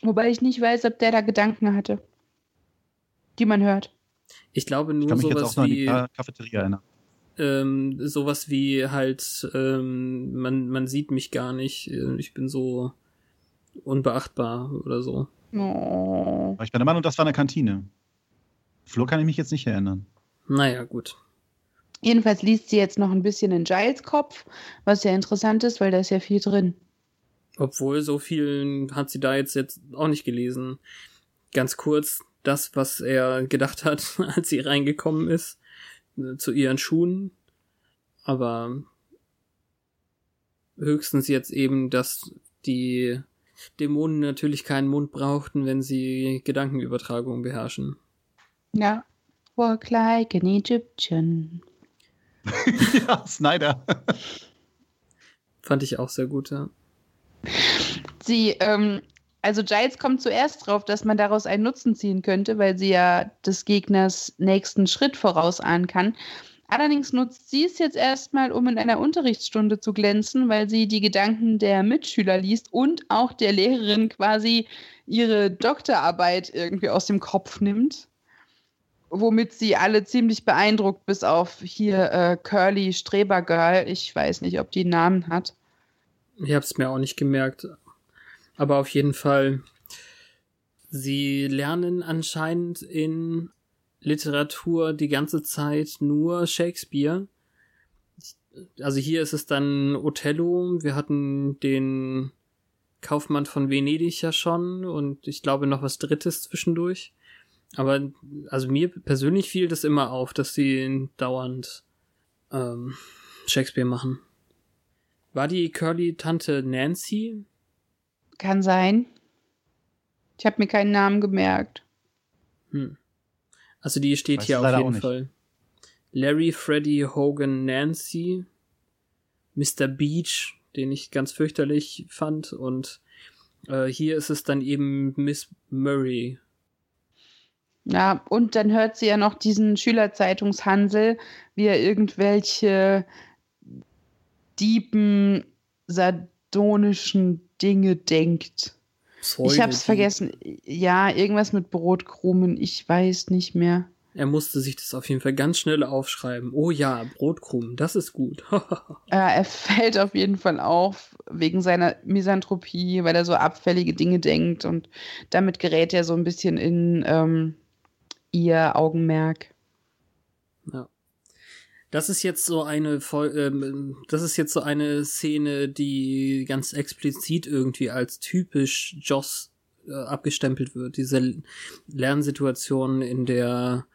Wobei ich nicht weiß, ob der da Gedanken hatte, die man hört. Ich glaube Ich nur kann mich jetzt sowas auch noch an die Cafeteria erinnern. ähm, sowas wie halt, ähm, man, man sieht mich gar nicht, äh, ich bin so unbeachtbar oder so. Oh. Ich bin der Meinung, das war eine Kantine. Flo kann ich mich jetzt nicht erinnern. Naja, gut. Jedenfalls liest sie jetzt noch ein bisschen in Giles Kopf, was ja interessant ist, weil da ist ja viel drin. Obwohl, so viel hat sie da jetzt, jetzt auch nicht gelesen. Ganz kurz, das, was er gedacht hat, [LAUGHS] als sie reingekommen ist, äh, zu ihren Schuhen. Aber höchstens jetzt eben, dass die Dämonen natürlich keinen Mund brauchten, wenn sie Gedankenübertragung beherrschen. Ja. Walk like an Egyptian. [LAUGHS] ja, Snyder. Fand ich auch sehr gut, ja. Sie, ähm, also Giles kommt zuerst drauf, dass man daraus einen Nutzen ziehen könnte, weil sie ja des Gegners nächsten Schritt vorausahnen kann. Allerdings nutzt sie es jetzt erstmal, um in einer Unterrichtsstunde zu glänzen, weil sie die Gedanken der Mitschüler liest und auch der Lehrerin quasi ihre Doktorarbeit irgendwie aus dem Kopf nimmt. Womit sie alle ziemlich beeindruckt, bis auf hier äh, Curly Strebergirl. Ich weiß nicht, ob die einen Namen hat. Ich hab's mir auch nicht gemerkt. Aber auf jeden Fall, sie lernen anscheinend in Literatur die ganze Zeit nur Shakespeare. Also hier ist es dann Othello. Wir hatten den Kaufmann von Venedig ja schon und ich glaube noch was Drittes zwischendurch. Aber also mir persönlich fiel das immer auf, dass sie dauernd ähm, Shakespeare machen. War die Curly-Tante Nancy? Kann sein. Ich habe mir keinen Namen gemerkt. Hm. Also die steht Weiß hier auf jeden. Fall. Larry, Freddy, Hogan, Nancy, Mr. Beach, den ich ganz fürchterlich fand, und äh, hier ist es dann eben Miss Murray. Ja, und dann hört sie ja noch diesen Schülerzeitungshansel, wie er irgendwelche diepen, sardonischen Dinge denkt. Ich hab's Pseudo- vergessen. Ja, irgendwas mit Brotkrumen. Ich weiß nicht mehr. Er musste sich das auf jeden Fall ganz schnell aufschreiben. Oh ja, Brotkrumen, das ist gut. [LAUGHS] Er fällt auf jeden Fall auf wegen seiner Misanthropie, weil er so abfällige Dinge denkt und damit gerät er so ein bisschen in ähm, ihr Augenmerk. Ja. Das ist jetzt so eine Fol ähm, das ist jetzt so eine Szene, die ganz explizit irgendwie als typisch Joss äh, abgestempelt wird. Diese Lernsituation in der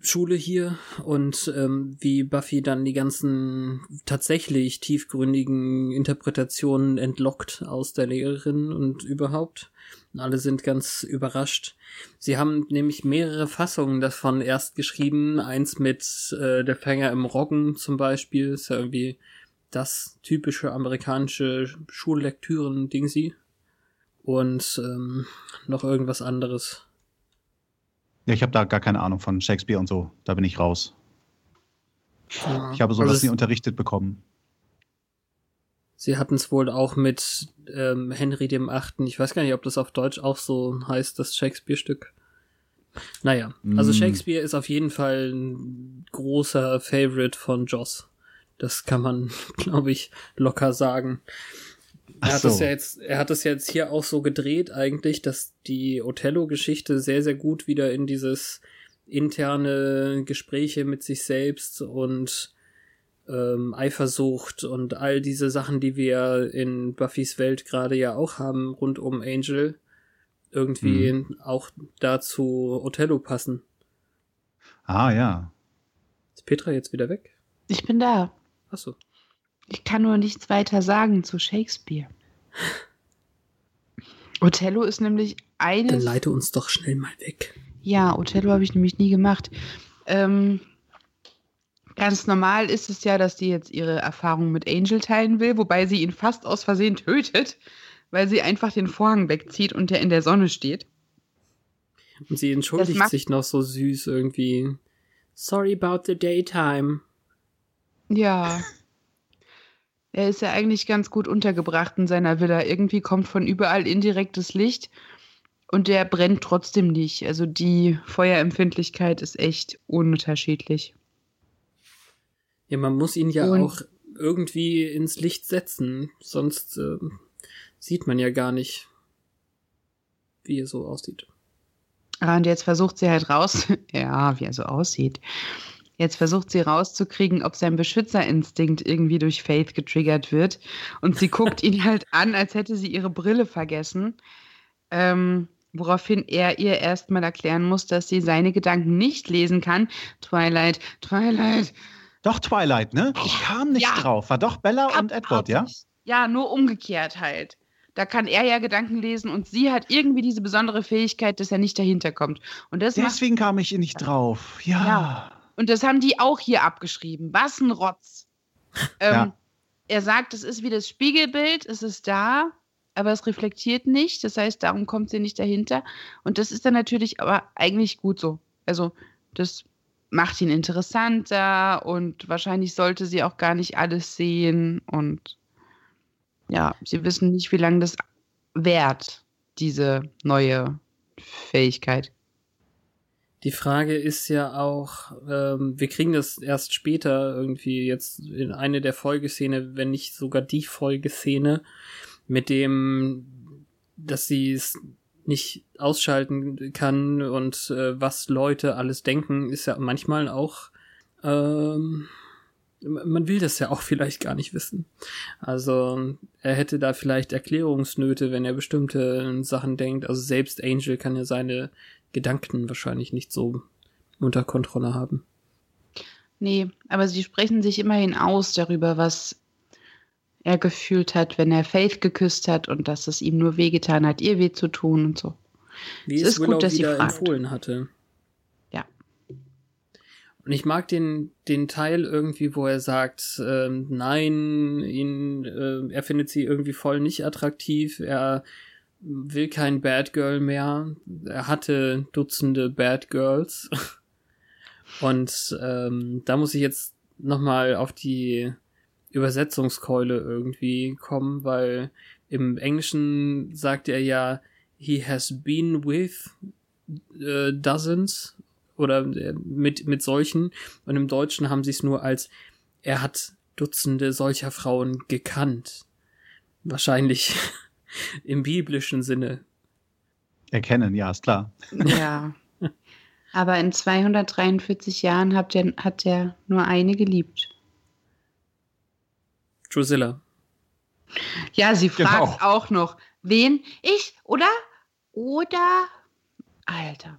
Schule hier und ähm, wie Buffy dann die ganzen tatsächlich tiefgründigen Interpretationen entlockt aus der Lehrerin und überhaupt. Alle sind ganz überrascht. Sie haben nämlich mehrere Fassungen davon erst geschrieben. Eins mit äh, Der Fänger im Roggen zum Beispiel. Ist ja irgendwie das typische amerikanische Schullektüren-Dingsi. Und ähm, noch irgendwas anderes. Ja, ich habe da gar keine Ahnung von Shakespeare und so. Da bin ich raus. Ja. Ich habe sowas Also nie unterrichtet bekommen. Sie hatten es wohl auch mit ähm, Henry dem Achten. Ich weiß gar nicht, ob das auf Deutsch auch so heißt, das Shakespeare-Stück. Naja, also Mm. Shakespeare ist auf jeden Fall ein großer Favorite von Joss. Das kann man, [LAUGHS] glaube ich, locker sagen. Ach Er hat, so. es ja jetzt, er hat es jetzt hier auch so gedreht eigentlich, dass die Othello-Geschichte sehr, sehr gut wieder in dieses interne Gespräche mit sich selbst und ähm, Eifersucht und all diese Sachen, die wir in Buffys Welt gerade ja auch haben, rund um Angel, irgendwie auch dazu Othello passen. Ah, ja. Ist Petra jetzt wieder weg? Ich bin da. Achso. Ich kann nur nichts weiter sagen zu Shakespeare. Othello ist nämlich Dann eines. leite uns doch schnell mal weg. Ja, Othello habe ich nämlich nie gemacht. Ähm, ganz normal ist es ja, dass die jetzt ihre Erfahrung mit Angel teilen will, wobei sie ihn fast aus Versehen tötet, weil sie einfach den Vorhang wegzieht und der in der Sonne steht. Und sie entschuldigt sich noch so süß irgendwie. Sorry about the daytime. Ja. [LAUGHS] Er ist ja eigentlich ganz gut untergebracht in seiner Villa. Irgendwie kommt von überall indirektes Licht und der brennt trotzdem nicht. Also die Feuerempfindlichkeit ist echt ununterschiedlich. Ja, man muss ihn ja Und- auch irgendwie ins Licht setzen, sonst ähm, sieht man ja gar nicht, wie er so aussieht. Ah, Und jetzt versucht sie halt raus, [LAUGHS] ja, wie er so aussieht. Jetzt versucht sie rauszukriegen, ob sein Beschützerinstinkt irgendwie durch Faith getriggert wird. Und sie [LAUGHS] guckt ihn halt an, als hätte sie ihre Brille vergessen. Ähm, woraufhin er ihr erstmal erklären muss, dass sie seine Gedanken nicht lesen kann. Twilight, Twilight. Doch, Twilight, ne? Ich kam nicht Ja. drauf. War doch Bella und Edward, ja? Ja, nur umgekehrt halt. Da kann er ja Gedanken lesen und sie hat irgendwie diese besondere Fähigkeit, dass er nicht dahinter kommt. Und das Deswegen kam ich nicht drauf. Ja. Ja. Und das haben die auch hier abgeschrieben. Was ein Rotz. Ähm, Ja. Er sagt, es ist wie das Spiegelbild, es ist da, aber es reflektiert nicht. Das heißt, darum kommt sie nicht dahinter. Und das ist dann natürlich aber eigentlich gut so. Also, das macht ihn interessanter und wahrscheinlich sollte sie auch gar nicht alles sehen. Und ja, sie wissen nicht, wie lange das währt, diese neue Fähigkeit. Die Frage ist ja auch, ähm, wir kriegen das erst später irgendwie jetzt in eine der Folgeszene, wenn nicht sogar die Folgeszene, mit dem, dass sie es nicht ausschalten kann und äh, was Leute alles denken, ist ja manchmal auch, ähm, man will das ja auch [LAUGHS] vielleicht gar nicht wissen. Also er hätte da vielleicht Erklärungsnöte, wenn er bestimmte Sachen denkt. Also selbst Angel kann ja seine Gedanken wahrscheinlich nicht so unter Kontrolle haben. Nee, aber sie sprechen sich immerhin aus darüber, was er gefühlt hat, wenn er Faith geküsst hat und dass es ihm nur wehgetan hat, ihr weh zu tun und so. Wie Es ist gut, Willow dass sie fragt. empfohlen hatte. Ja. Und ich mag den, den Teil irgendwie, wo er sagt, ähm, nein, ihn, äh, er findet sie irgendwie voll nicht attraktiv, er will kein Bad Girl mehr. Er hatte Dutzende Bad Girls. [LAUGHS] Und ähm, da muss ich jetzt nochmal auf die Übersetzungskeule irgendwie kommen, weil im Englischen sagt er ja, he has been with äh, dozens oder äh, mit, mit solchen und im Deutschen haben sie es nur als er hat Dutzende solcher Frauen gekannt. Wahrscheinlich [LAUGHS] im biblischen Sinne. Erkennen, ja, ist klar. Ja. [LAUGHS] aber in 243 Jahren hat er, hat er nur eine geliebt. Drusilla. Ja, sie fragt Genau. auch noch, wen? Ich, oder? Oder? Alter.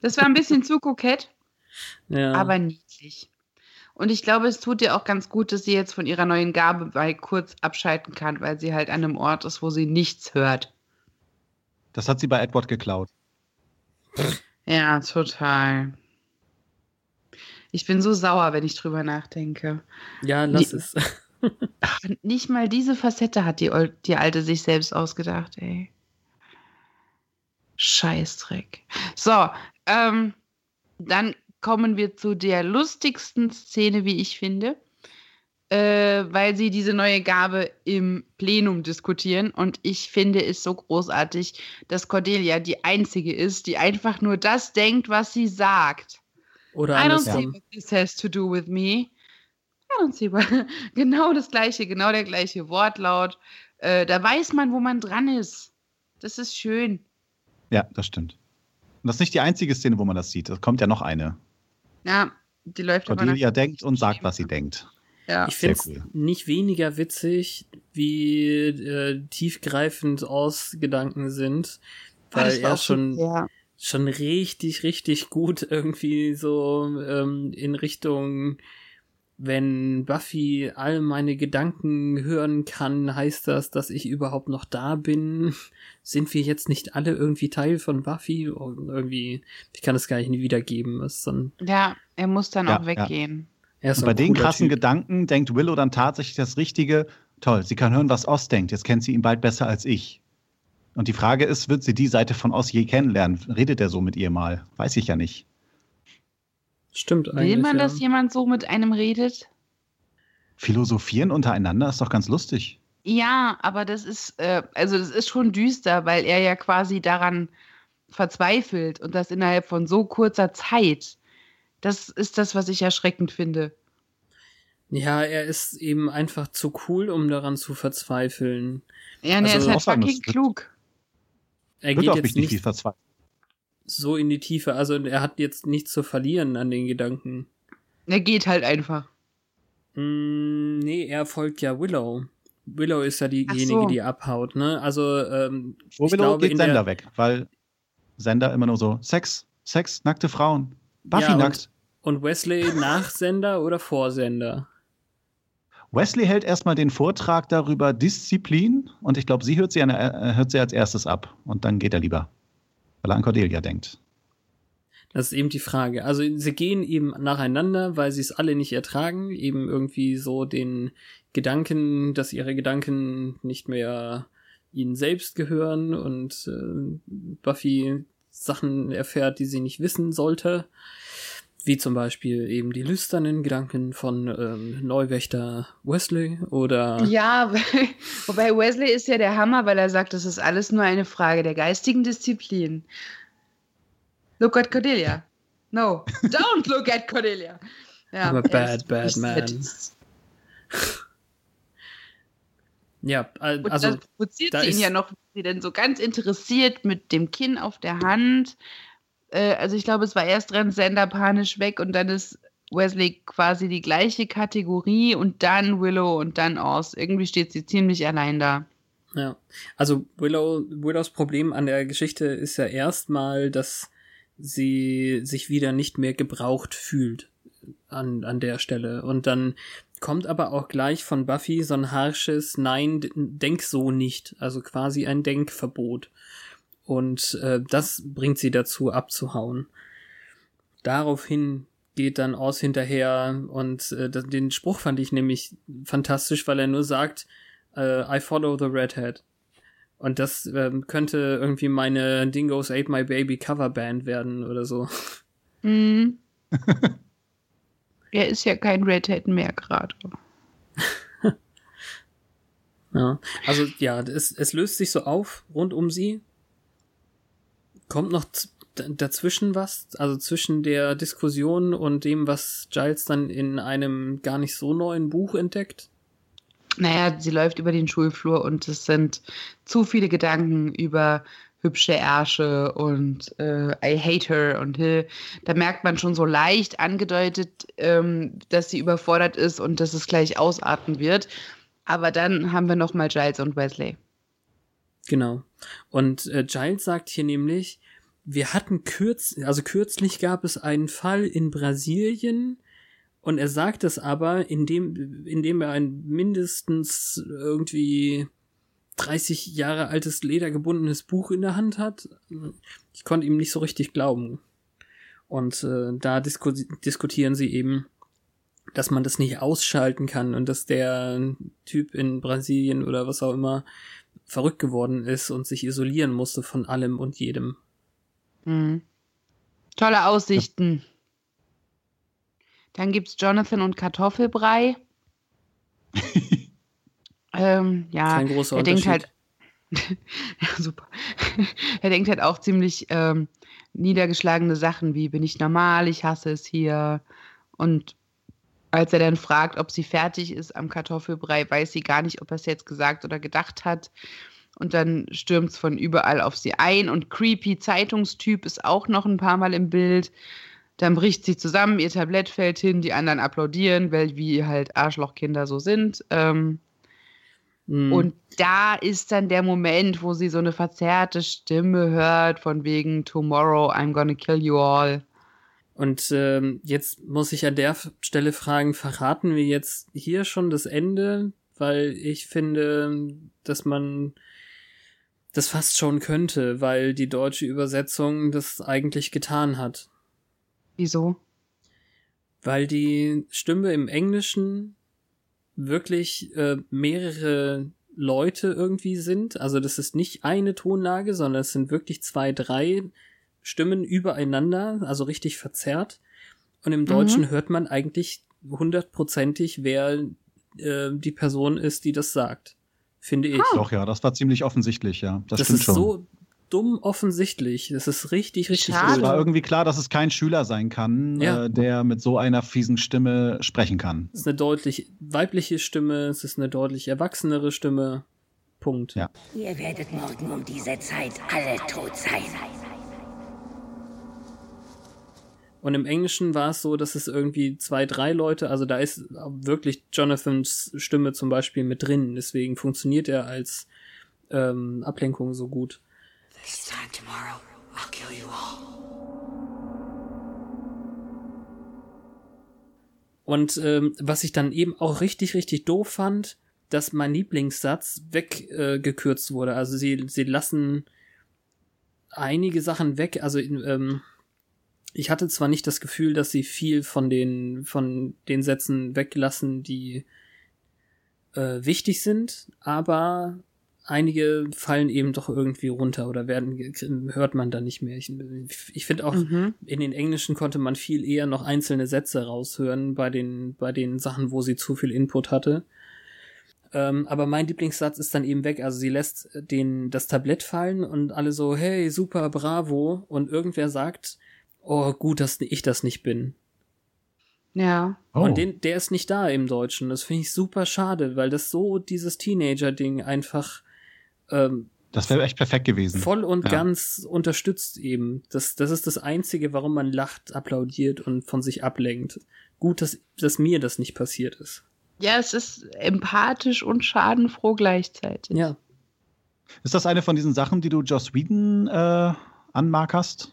Das war ein bisschen zu kokett. [LAUGHS] Ja. aber niedlich. Und ich glaube, es tut ihr auch ganz gut, dass sie jetzt von ihrer neuen Gabe mal kurz abschalten kann, weil sie halt an einem Ort ist, wo sie nichts hört. Das hat sie bei Edward geklaut. Ja, total. Ich bin so sauer, wenn ich drüber nachdenke. Ja, lass Die- es. [LAUGHS] Ach, nicht mal diese Facette hat die, die Alte sich selbst ausgedacht, ey. Scheißdreck. So, ähm, dann kommen wir zu der lustigsten Szene, wie ich finde, äh, weil sie diese neue Gabe im Plenum diskutieren. Und ich finde es so großartig, dass Cordelia die Einzige ist, die einfach nur das denkt, was sie sagt. Oder I don't see andersrum. what this has to do with me. What. [LAUGHS] Genau das gleiche, genau der gleiche Wortlaut. Äh, da weiß man, wo man dran ist. Das ist schön. Ja, das stimmt. Und das ist nicht die einzige Szene, wo man das sieht. Es kommt ja noch eine. Ja, die läuft aber Cordelia nach- denkt und sagt, was sie denkt. Ja. Ich finde es cool. nicht weniger witzig, wie äh, tiefgreifend aus Gedanken sind, Ah, weil das war er schon, sehr- schon richtig, richtig gut irgendwie so ähm, in Richtung, wenn Buffy all meine Gedanken hören kann, heißt das, dass ich überhaupt noch da bin? [LAUGHS] Sind wir jetzt nicht alle irgendwie Teil von Buffy? Und irgendwie, ich kann es gar nicht wiedergeben. Ist ein, Ja, er muss dann Ja, auch weggehen. er ist Und so bei den krassen Typ. Gedanken denkt Willow dann tatsächlich das Richtige. Toll, sie kann hören, was Oz denkt. Jetzt kennt sie ihn bald besser als ich. Und die Frage ist, wird sie die Seite von Oz je kennenlernen? Redet er so mit ihr mal? Weiß ich ja nicht. Stimmt eigentlich. Will man, ja. dass jemand so mit einem redet? Philosophieren untereinander ist doch ganz lustig. Ja, aber das ist, äh, also das ist schon düster, weil er ja quasi daran verzweifelt und das innerhalb von so kurzer Zeit. Das ist das, was ich erschreckend finde. Ja, er ist eben einfach zu cool, um daran zu verzweifeln. Ja, er Also ist halt auch sagen, fucking klug. Er Wird geht auch jetzt nicht viel nicht verzweifelt. So in die Tiefe, also er hat jetzt nichts zu verlieren an den Gedanken. Er geht halt einfach. Mm, nee, er folgt ja Willow. Willow ist ja diejenige, so. die abhaut, ne? Also, ähm, Wo ich Willow glaube, geht Sender der, weg, weil Sender immer nur so Sex, Sex, nackte Frauen. Buffy Ja, und- nackt. Und Wesley [LAUGHS] nach Sender oder vor Sender? Wesley hält erstmal den Vortrag darüber Disziplin und ich glaube, sie hört sie, an, äh, hört sie als erstes ab und dann geht er lieber, weil er an Cordelia denkt. Das ist eben die Frage. Also sie gehen eben nacheinander, weil sie es alle nicht ertragen, eben irgendwie so den Gedanken, dass ihre Gedanken nicht mehr ihnen selbst gehören und äh, Buffy Sachen erfährt, die sie nicht wissen sollte. Wie zum Beispiel eben die lüsternen Gedanken von ähm, Neuwächter Wesley oder Ja, [LAUGHS] wobei Wesley ist ja der Hammer, weil er sagt, das ist alles nur eine Frage der geistigen Disziplin. Look at Cordelia. No, don't look at Cordelia. Ja, I'm a bad, bad man. Ja, al- Und also dann provoziert da sie ihn ist- ja noch, sie denn so ganz interessiert mit dem Kinn auf der Hand. Äh, also ich glaube, es war erst rennt Sender panisch weg und dann ist Wesley quasi die gleiche Kategorie und dann Willow und dann Oz. Irgendwie steht sie ziemlich allein da. Ja, also Willow, Willows Problem an der Geschichte ist ja erstmal, dass sie sich wieder nicht mehr gebraucht fühlt an, an der Stelle. Und dann kommt aber auch gleich von Buffy so ein harsches Nein, denk so nicht. Also quasi ein Denkverbot. Und äh, das bringt sie dazu abzuhauen. Daraufhin geht dann Oz hinterher und äh, den Spruch fand ich nämlich fantastisch, weil er nur sagt, äh, I follow the redhead. Und das ähm, könnte irgendwie meine Dingoes Ate My Baby Coverband werden oder so. Mhm. [LAUGHS] er ist ja kein Redhead mehr gerade. [LAUGHS] Ja. Also ja, es, es löst sich so auf rund um sie. Kommt noch dazwischen was, also zwischen der Diskussion und dem, was Giles dann in einem gar nicht so neuen Buch entdeckt. Naja, sie läuft über den Schulflur und es sind zu viele Gedanken über hübsche Ärsche und äh, I hate her und äh, da merkt man schon so leicht angedeutet, ähm, dass sie überfordert ist und dass es gleich ausarten wird. Aber dann haben wir noch mal Giles und Wesley. Genau. Und äh, Giles sagt hier nämlich, wir hatten kürz, also kürzlich gab es einen Fall in Brasilien und er sagt es aber, indem, indem er ein mindestens irgendwie 30 Jahre altes ledergebundenes Buch in der Hand hat. Ich konnte ihm nicht so richtig glauben. Und äh, da disku diskutieren sie eben, dass man das nicht ausschalten kann und dass der Typ in Brasilien oder was auch immer verrückt geworden ist und sich isolieren musste von allem und jedem. Mhm. Tolle Aussichten. Dann gibt's Jonathan und Kartoffelbrei. [LAUGHS] ähm, ja, Kein großer er denkt halt, [LAUGHS] ja, super. er denkt halt auch ziemlich ähm, niedergeschlagene Sachen wie, bin ich normal, ich hasse es hier. Und als er dann fragt, ob sie fertig ist am Kartoffelbrei, weiß sie gar nicht, ob er es jetzt gesagt oder gedacht hat. Und dann stürmt es von überall auf sie ein. Und creepy Zeitungstyp ist auch noch ein paar Mal im Bild. Dann bricht sie zusammen, ihr Tablett fällt hin, die anderen applaudieren, weil wie halt Arschlochkinder so sind. Ähm, Mhm. und da ist dann der Moment, wo sie so eine verzerrte Stimme hört, von wegen Tomorrow I'm gonna kill you all. Und ähm, jetzt muss ich an der Stelle fragen, verraten wir jetzt hier schon das Ende? Weil ich finde, dass man das fast schon könnte, weil die deutsche Übersetzung das eigentlich getan hat. Wieso? Weil die Stimme im Englischen wirklich äh, mehrere Leute irgendwie sind. Also das ist nicht eine Tonlage, sondern es sind wirklich zwei, drei Stimmen übereinander, also richtig verzerrt. Und im Deutschen hört man eigentlich hundertprozentig, wer äh, die Person ist, die das sagt. Finde ich. Doch, ja, das war ziemlich offensichtlich, ja. Das, das stimmt ist schon. so dumm offensichtlich. Das ist richtig, richtig Schade. es war irgendwie klar, dass es kein Schüler sein kann, Ja. äh, der mit so einer fiesen Stimme sprechen kann. Es ist eine deutlich weibliche Stimme, es ist eine deutlich erwachsenere Stimme. Punkt. Ja. Ihr werdet morgen um diese Zeit alle tot sein. Und im Englischen war es so, dass es irgendwie zwei, drei Leute, also da ist wirklich Jonathans Stimme zum Beispiel mit drin. Deswegen funktioniert er als ähm, Ablenkung so gut. This time tomorrow, I'll kill you all. Und ähm, was ich dann eben auch richtig, richtig doof fand, dass mein Lieblingssatz weggekürzt äh, wurde. Also sie, sie lassen einige Sachen weg. Also ähm, ich hatte zwar nicht das Gefühl, dass sie viel von den, von den Sätzen weglassen, die äh, wichtig sind, aber einige fallen eben doch irgendwie runter oder werden hört man dann nicht mehr. Ich, ich finde auch, Mhm. in den Englischen konnte man viel eher noch einzelne Sätze raushören bei den, bei den Sachen, wo sie zu viel Input hatte. Ähm, aber mein Lieblingssatz ist dann eben weg. Also sie lässt den, das Tablett fallen und alle so, hey, super, bravo. Und irgendwer sagt, oh, gut, dass ich das nicht bin. Ja. Oh. Und den, der ist nicht da im Deutschen. Das finde ich super schade, weil das so dieses Teenager-Ding einfach ähm, das wäre echt perfekt gewesen. voll und Ja. ganz unterstützt eben. Das, das ist das Einzige, warum man lacht, applaudiert und von sich ablenkt. Gut, dass, dass mir das nicht passiert ist. Ja, es ist empathisch und schadenfroh gleichzeitig. Ja. Ist das eine von diesen Sachen, die du Joss Whedon äh, anmarkerst?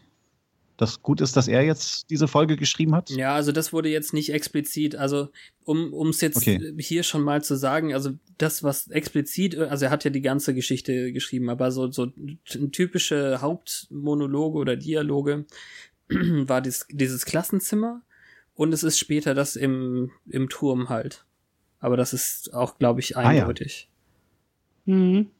Dass gut ist, dass er jetzt diese Folge geschrieben hat? Ja, also das wurde jetzt nicht explizit, also um um es jetzt Okay. hier schon mal zu sagen, also das was explizit, also er hat ja die ganze Geschichte geschrieben, aber so so typische Hauptmonologe oder Dialoge [CLEARS THROAT] war dies, dieses Klassenzimmer und es ist später das im im Turm halt. Aber das ist auch, glaube ich, Ah, ja. eindeutig. Mhm.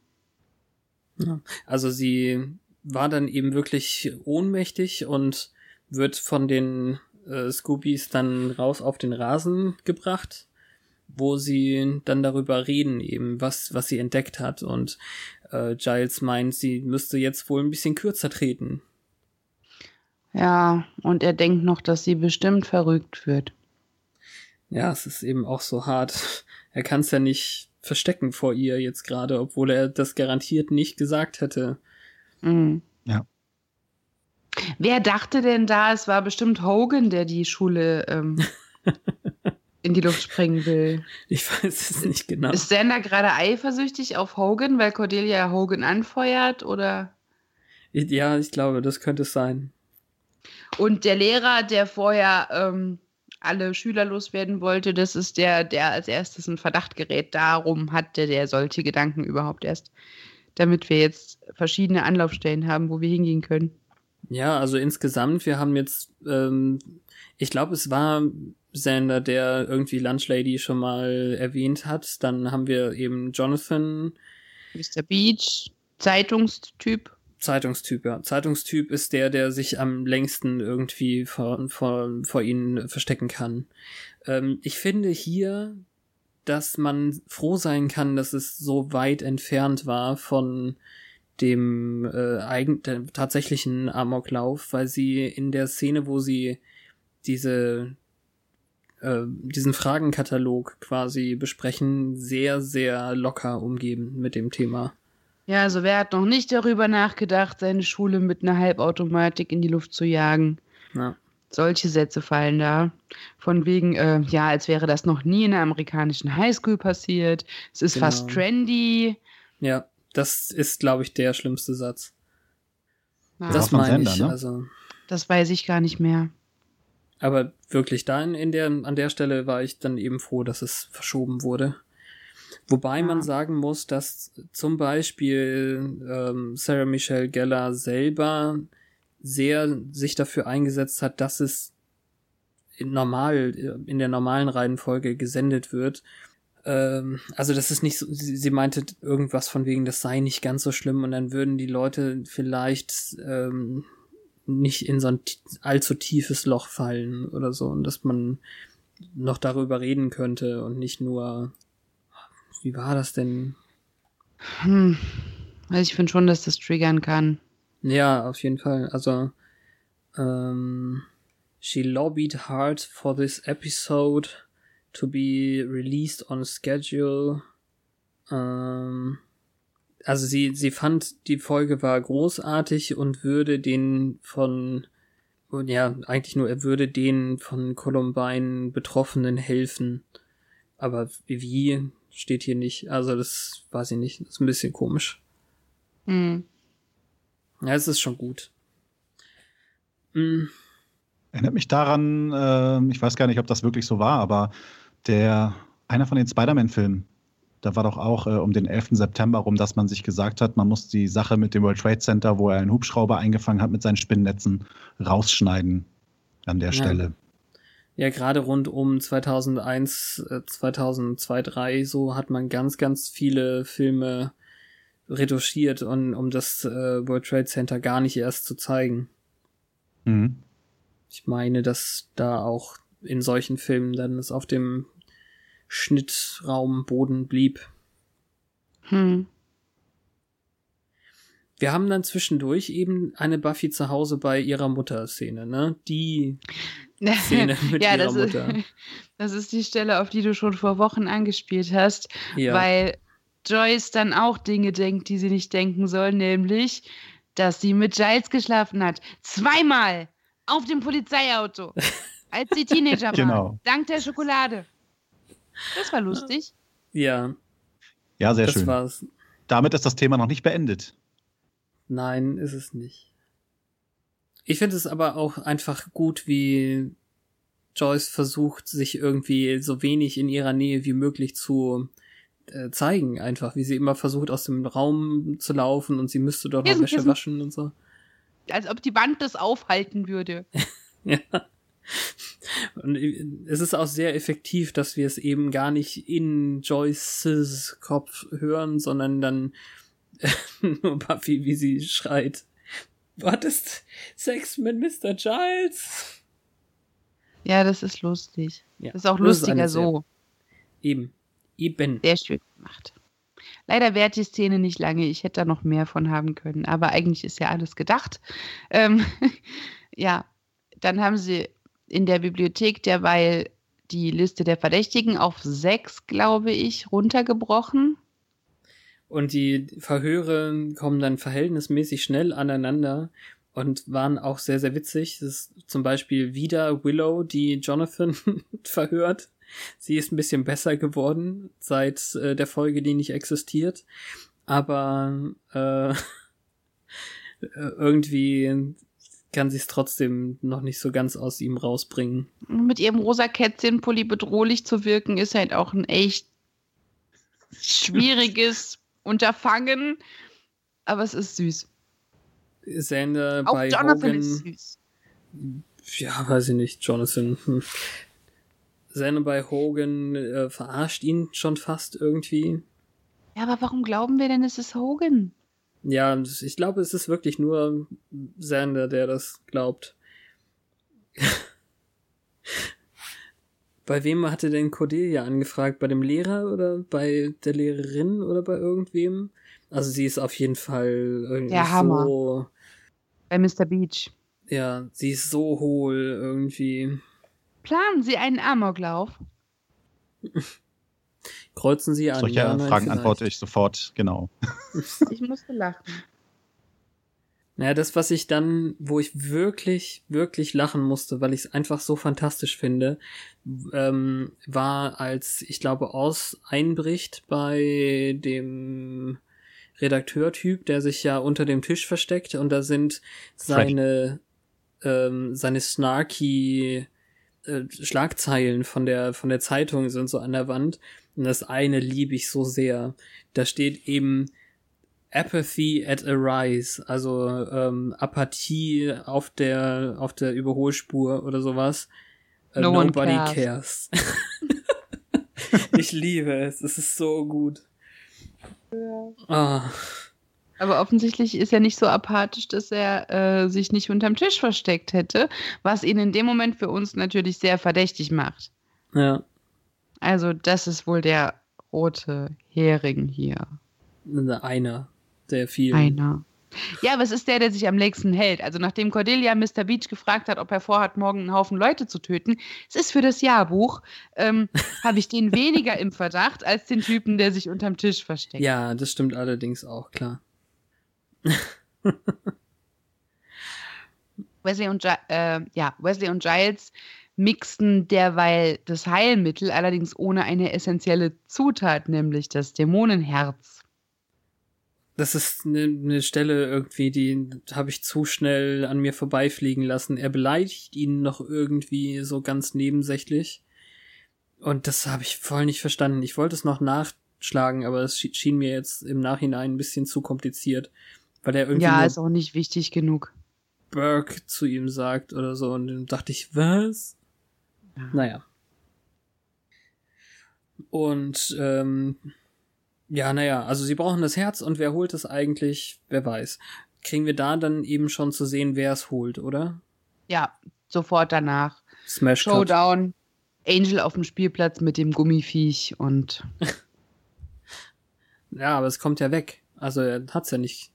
Also sie war dann eben wirklich ohnmächtig und wird von den äh, Scoobies dann raus auf den Rasen gebracht, wo sie dann darüber reden, eben was, was sie entdeckt hat. Und äh, Giles meint, sie müsste jetzt wohl ein bisschen kürzer treten. Ja, und er denkt noch, dass sie bestimmt verrückt wird. Ja, es ist eben auch so hart. Er kann es ja nicht verstecken vor ihr jetzt gerade, obwohl er das garantiert nicht gesagt hätte. Mhm. Ja. Wer dachte denn da, es war bestimmt Hogan, der die Schule ähm, [LAUGHS] in die Luft sprengen will? Ich weiß es nicht genau. Ist Sander gerade eifersüchtig auf Hogan, weil Cordelia Hogan anfeuert? Oder? Ja, ich glaube, das könnte es sein. Und der Lehrer, der vorher ähm, alle Schüler loswerden wollte. Das ist der, der als erstes ein Verdacht gerät. Darum hatte der solche Gedanken überhaupt erst, damit wir jetzt verschiedene Anlaufstellen haben, wo wir hingehen können. Ja, also insgesamt, wir haben jetzt, ähm, ich glaube, es war Sander, der irgendwie Lunchlady schon mal erwähnt hat. Dann haben wir eben Jonathan. Mr. Beach, Zeitungstyp. Zeitungstyp, ja. Zeitungstyp ist der, der sich am längsten irgendwie vor, vor, vor ihnen verstecken kann. Ähm, ich finde hier, dass man froh sein kann, dass es so weit entfernt war von dem äh, eigen, tatsächlichen Amoklauf, weil sie in der Szene, wo sie diese äh, diesen Fragenkatalog quasi besprechen, sehr, sehr locker umgeben mit dem Thema. Ja, also wer hat noch nicht darüber nachgedacht, seine Schule mit einer Halbautomatik in die Luft zu jagen? Ja. Solche Sätze fallen da. Von wegen, äh, ja, als wäre das noch nie in der amerikanischen Highschool passiert. Es ist Genau. fast trendy. Ja, das ist, glaube ich, der schlimmste Satz. Ja, Das meine ich. ne? Also, das weiß ich gar nicht mehr. aber wirklich, da in, in der, an der Stelle war ich dann eben froh, dass es verschoben wurde. Wobei Ja. man sagen muss, dass zum Beispiel ähm, Sarah Michelle Gellar selber sehr sich dafür eingesetzt hat, dass es in normal, in der normalen Reihenfolge gesendet wird. Ähm, also das ist nicht so, sie, sie meinte irgendwas von wegen, das sei nicht ganz so schlimm und dann würden die Leute vielleicht ähm, nicht in so ein allzu tiefes Loch fallen oder so und dass man noch darüber reden könnte und nicht nur, wie war das denn? Hm. Also ich finde schon, dass das triggern kann. Ja, auf jeden Fall. Also, ähm, she lobbied hard for this episode to be released on schedule. Ähm, also sie, sie fand, die Folge war großartig und würde den von, ja, eigentlich nur, er würde den von Columbine Betroffenen helfen. Aber wie, steht hier nicht. Also das weiß ich nicht. Das ist ein bisschen komisch. Hm. Ja, es ist schon gut. Mm, Erinnert mich daran, äh, ich weiß gar nicht, ob das wirklich so war, aber der, einer von den Spider-Man-Filmen, da war doch auch äh, um den 11. September rum, dass man sich gesagt hat, man muss die Sache mit dem World Trade Center, wo er einen Hubschrauber eingefangen hat mit seinen Spinnnetzen, rausschneiden an der Ja. Stelle. Ja, gerade rund um 2001, äh, 2002, 2003, so hat man ganz, ganz viele Filme retuschiert, und, um das äh, World Trade Center gar nicht erst zu zeigen. Mhm. Ich meine, dass da auch in solchen Filmen dann es auf dem Schnittraumboden blieb. Hm. Wir haben dann zwischendurch eben eine Buffy zu Hause bei ihrer Mutter Szene, ne? Die [LAUGHS] Szene mit ja, ihrer das Mutter. Ist, [LAUGHS] das ist die Stelle, auf die du schon vor Wochen angespielt hast, Ja. weil Joyce dann auch Dinge denkt, die sie nicht denken soll, nämlich, dass sie mit Giles geschlafen hat. Zweimal auf dem Polizeiauto, [LAUGHS] als sie Teenager war. Genau. Dank der Schokolade. Das war lustig. ja, Ja, sehr das schön. war's. Damit ist das Thema noch nicht beendet. Nein, ist es nicht. Ich finde es aber auch einfach gut, wie Joyce versucht, sich irgendwie so wenig in ihrer Nähe wie möglich zu äh, zeigen, einfach, wie sie immer versucht, aus dem Raum zu laufen und sie müsste doch noch Wäsche waschen und so. Als ob die Wand das aufhalten würde. [LAUGHS] Ja. Und äh, es ist auch sehr effektiv, dass wir es eben gar nicht in Joyces Kopf hören, sondern dann [LAUGHS] nur Buffy, wie sie schreit. Du hattest Sex mit Mr. Giles? Ja, das ist lustig. Ja, Das ist auch lustiger so. Eben. Eben. Sehr schön gemacht. Leider währt die Szene nicht lange. Ich hätte da noch mehr von haben können. Aber eigentlich ist ja alles gedacht. Ähm, [LAUGHS] ja, dann haben sie in der Bibliothek derweil die Liste der Verdächtigen auf sechs, glaube ich, runtergebrochen. Und die Verhöre kommen dann verhältnismäßig schnell aneinander und waren auch sehr, sehr witzig. Das ist zum Beispiel wieder Willow, die Jonathan [LAUGHS] verhört. Sie ist ein bisschen besser geworden seit äh, der Folge, die nicht existiert. Aber äh, [LAUGHS] irgendwie kann sie es trotzdem noch nicht so ganz aus ihm rausbringen. Mit ihrem rosa Kätzchenpulli bedrohlich zu wirken, ist halt auch ein echt schwieriges [LAUGHS] Unterfangen. Aber es ist süß. Sander Auch bei Jonathan Hogan. ist süß. ja, weiß ich nicht, Jonathan. Hm. Sander bei Hogan äh, verarscht ihn schon fast irgendwie. Ja, aber warum glauben wir denn, es ist Hogan? Ja, ich glaube, es ist wirklich nur Sander, der das glaubt. [LAUGHS] bei wem hatte denn Cordelia angefragt? Bei dem Lehrer oder bei der Lehrerin oder bei irgendwem? Also sie ist auf jeden Fall irgendwie Der Hammer. so. Bei Mr. Beach. Ja, sie ist so hohl irgendwie. Planen Sie einen Amoklauf? [LAUGHS] Kreuzen sie an. Solche ja, nein, Fragen vielleicht. antworte ich sofort, genau. [LAUGHS] Ich musste lachen. Naja, das, was ich dann, wo ich wirklich, wirklich lachen musste, weil ich es einfach so fantastisch finde, ähm, war, als, ich glaube, Oz einbricht bei dem Redakteurtyp, der sich ja unter dem Tisch versteckt und da sind seine, ähm, seine snarky äh, Schlagzeilen von der, von der Zeitung sind so an der Wand und das eine liebe ich so sehr. Da steht eben, Apathy at a rise, also ähm, Apathie auf der auf der Überholspur oder sowas. Äh, No nobody cares. cares. [LAUGHS] ich liebe es, es ist so gut. Ah, Aber offensichtlich ist er nicht so apathisch, dass er äh, sich nicht unterm Tisch versteckt hätte, was ihn in dem Moment für uns natürlich sehr verdächtig macht. ja, Also das ist wohl der rote Hering hier. einer der vielen. Einer. Ja, aber es ist der, der sich am längsten hält. Also nachdem Cordelia Mr. Beach gefragt hat, ob er vorhat, morgen einen Haufen Leute zu töten, es ist für das Jahrbuch, ähm, [LAUGHS] habe ich den weniger im Verdacht als den Typen, der sich unterm Tisch versteckt. Ja, das stimmt allerdings auch, klar. [LAUGHS] Wesley und, äh, ja, Wesley und Giles mixten derweil das Heilmittel, allerdings ohne eine essentielle Zutat, nämlich das Dämonenherz. Das ist eine ne Stelle irgendwie, die habe ich zu schnell an mir vorbeifliegen lassen. Er beleidigt ihn noch irgendwie so ganz nebensächlich. Und das habe ich voll nicht verstanden. Ich wollte es noch nachschlagen, aber es schien mir jetzt im Nachhinein ein bisschen zu kompliziert. Weil er irgendwie Ja, ist auch nicht wichtig genug. Burke zu ihm sagt oder so. Und dann dachte ich, was? Ja. Naja. Und ähm, ja, naja, also sie brauchen das Herz und wer holt es eigentlich? Wer weiß. Kriegen wir da dann eben schon zu sehen, wer es holt, oder? Ja, sofort danach. Smash. Showdown. Angel auf dem Spielplatz mit dem Gummiviech und [LAUGHS] Ja, aber es kommt ja weg. Also er hat's ja nicht.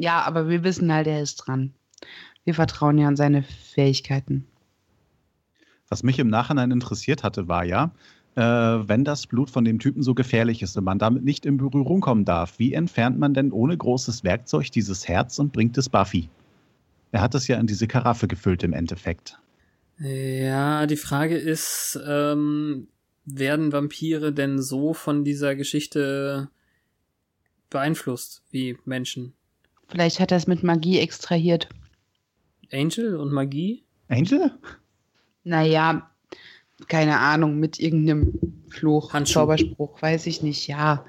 Ja, aber wir wissen halt, er ist dran. Wir vertrauen ja an seine Fähigkeiten. Was mich im Nachhinein interessiert hatte, war ja, äh, wenn das Blut von dem Typen so gefährlich ist und man damit nicht in Berührung kommen darf, wie entfernt man denn ohne großes Werkzeug dieses Herz und bringt es Buffy? Er hat es ja in diese Karaffe gefüllt im Endeffekt. Ja, die Frage ist, ähm, werden Vampire denn so von dieser Geschichte beeinflusst wie Menschen? Vielleicht hat er es mit Magie extrahiert. Angel und Magie? Angel? Naja, keine Ahnung, mit irgendeinem Fluch, Handschuh. Zauberspruch, weiß ich nicht, ja.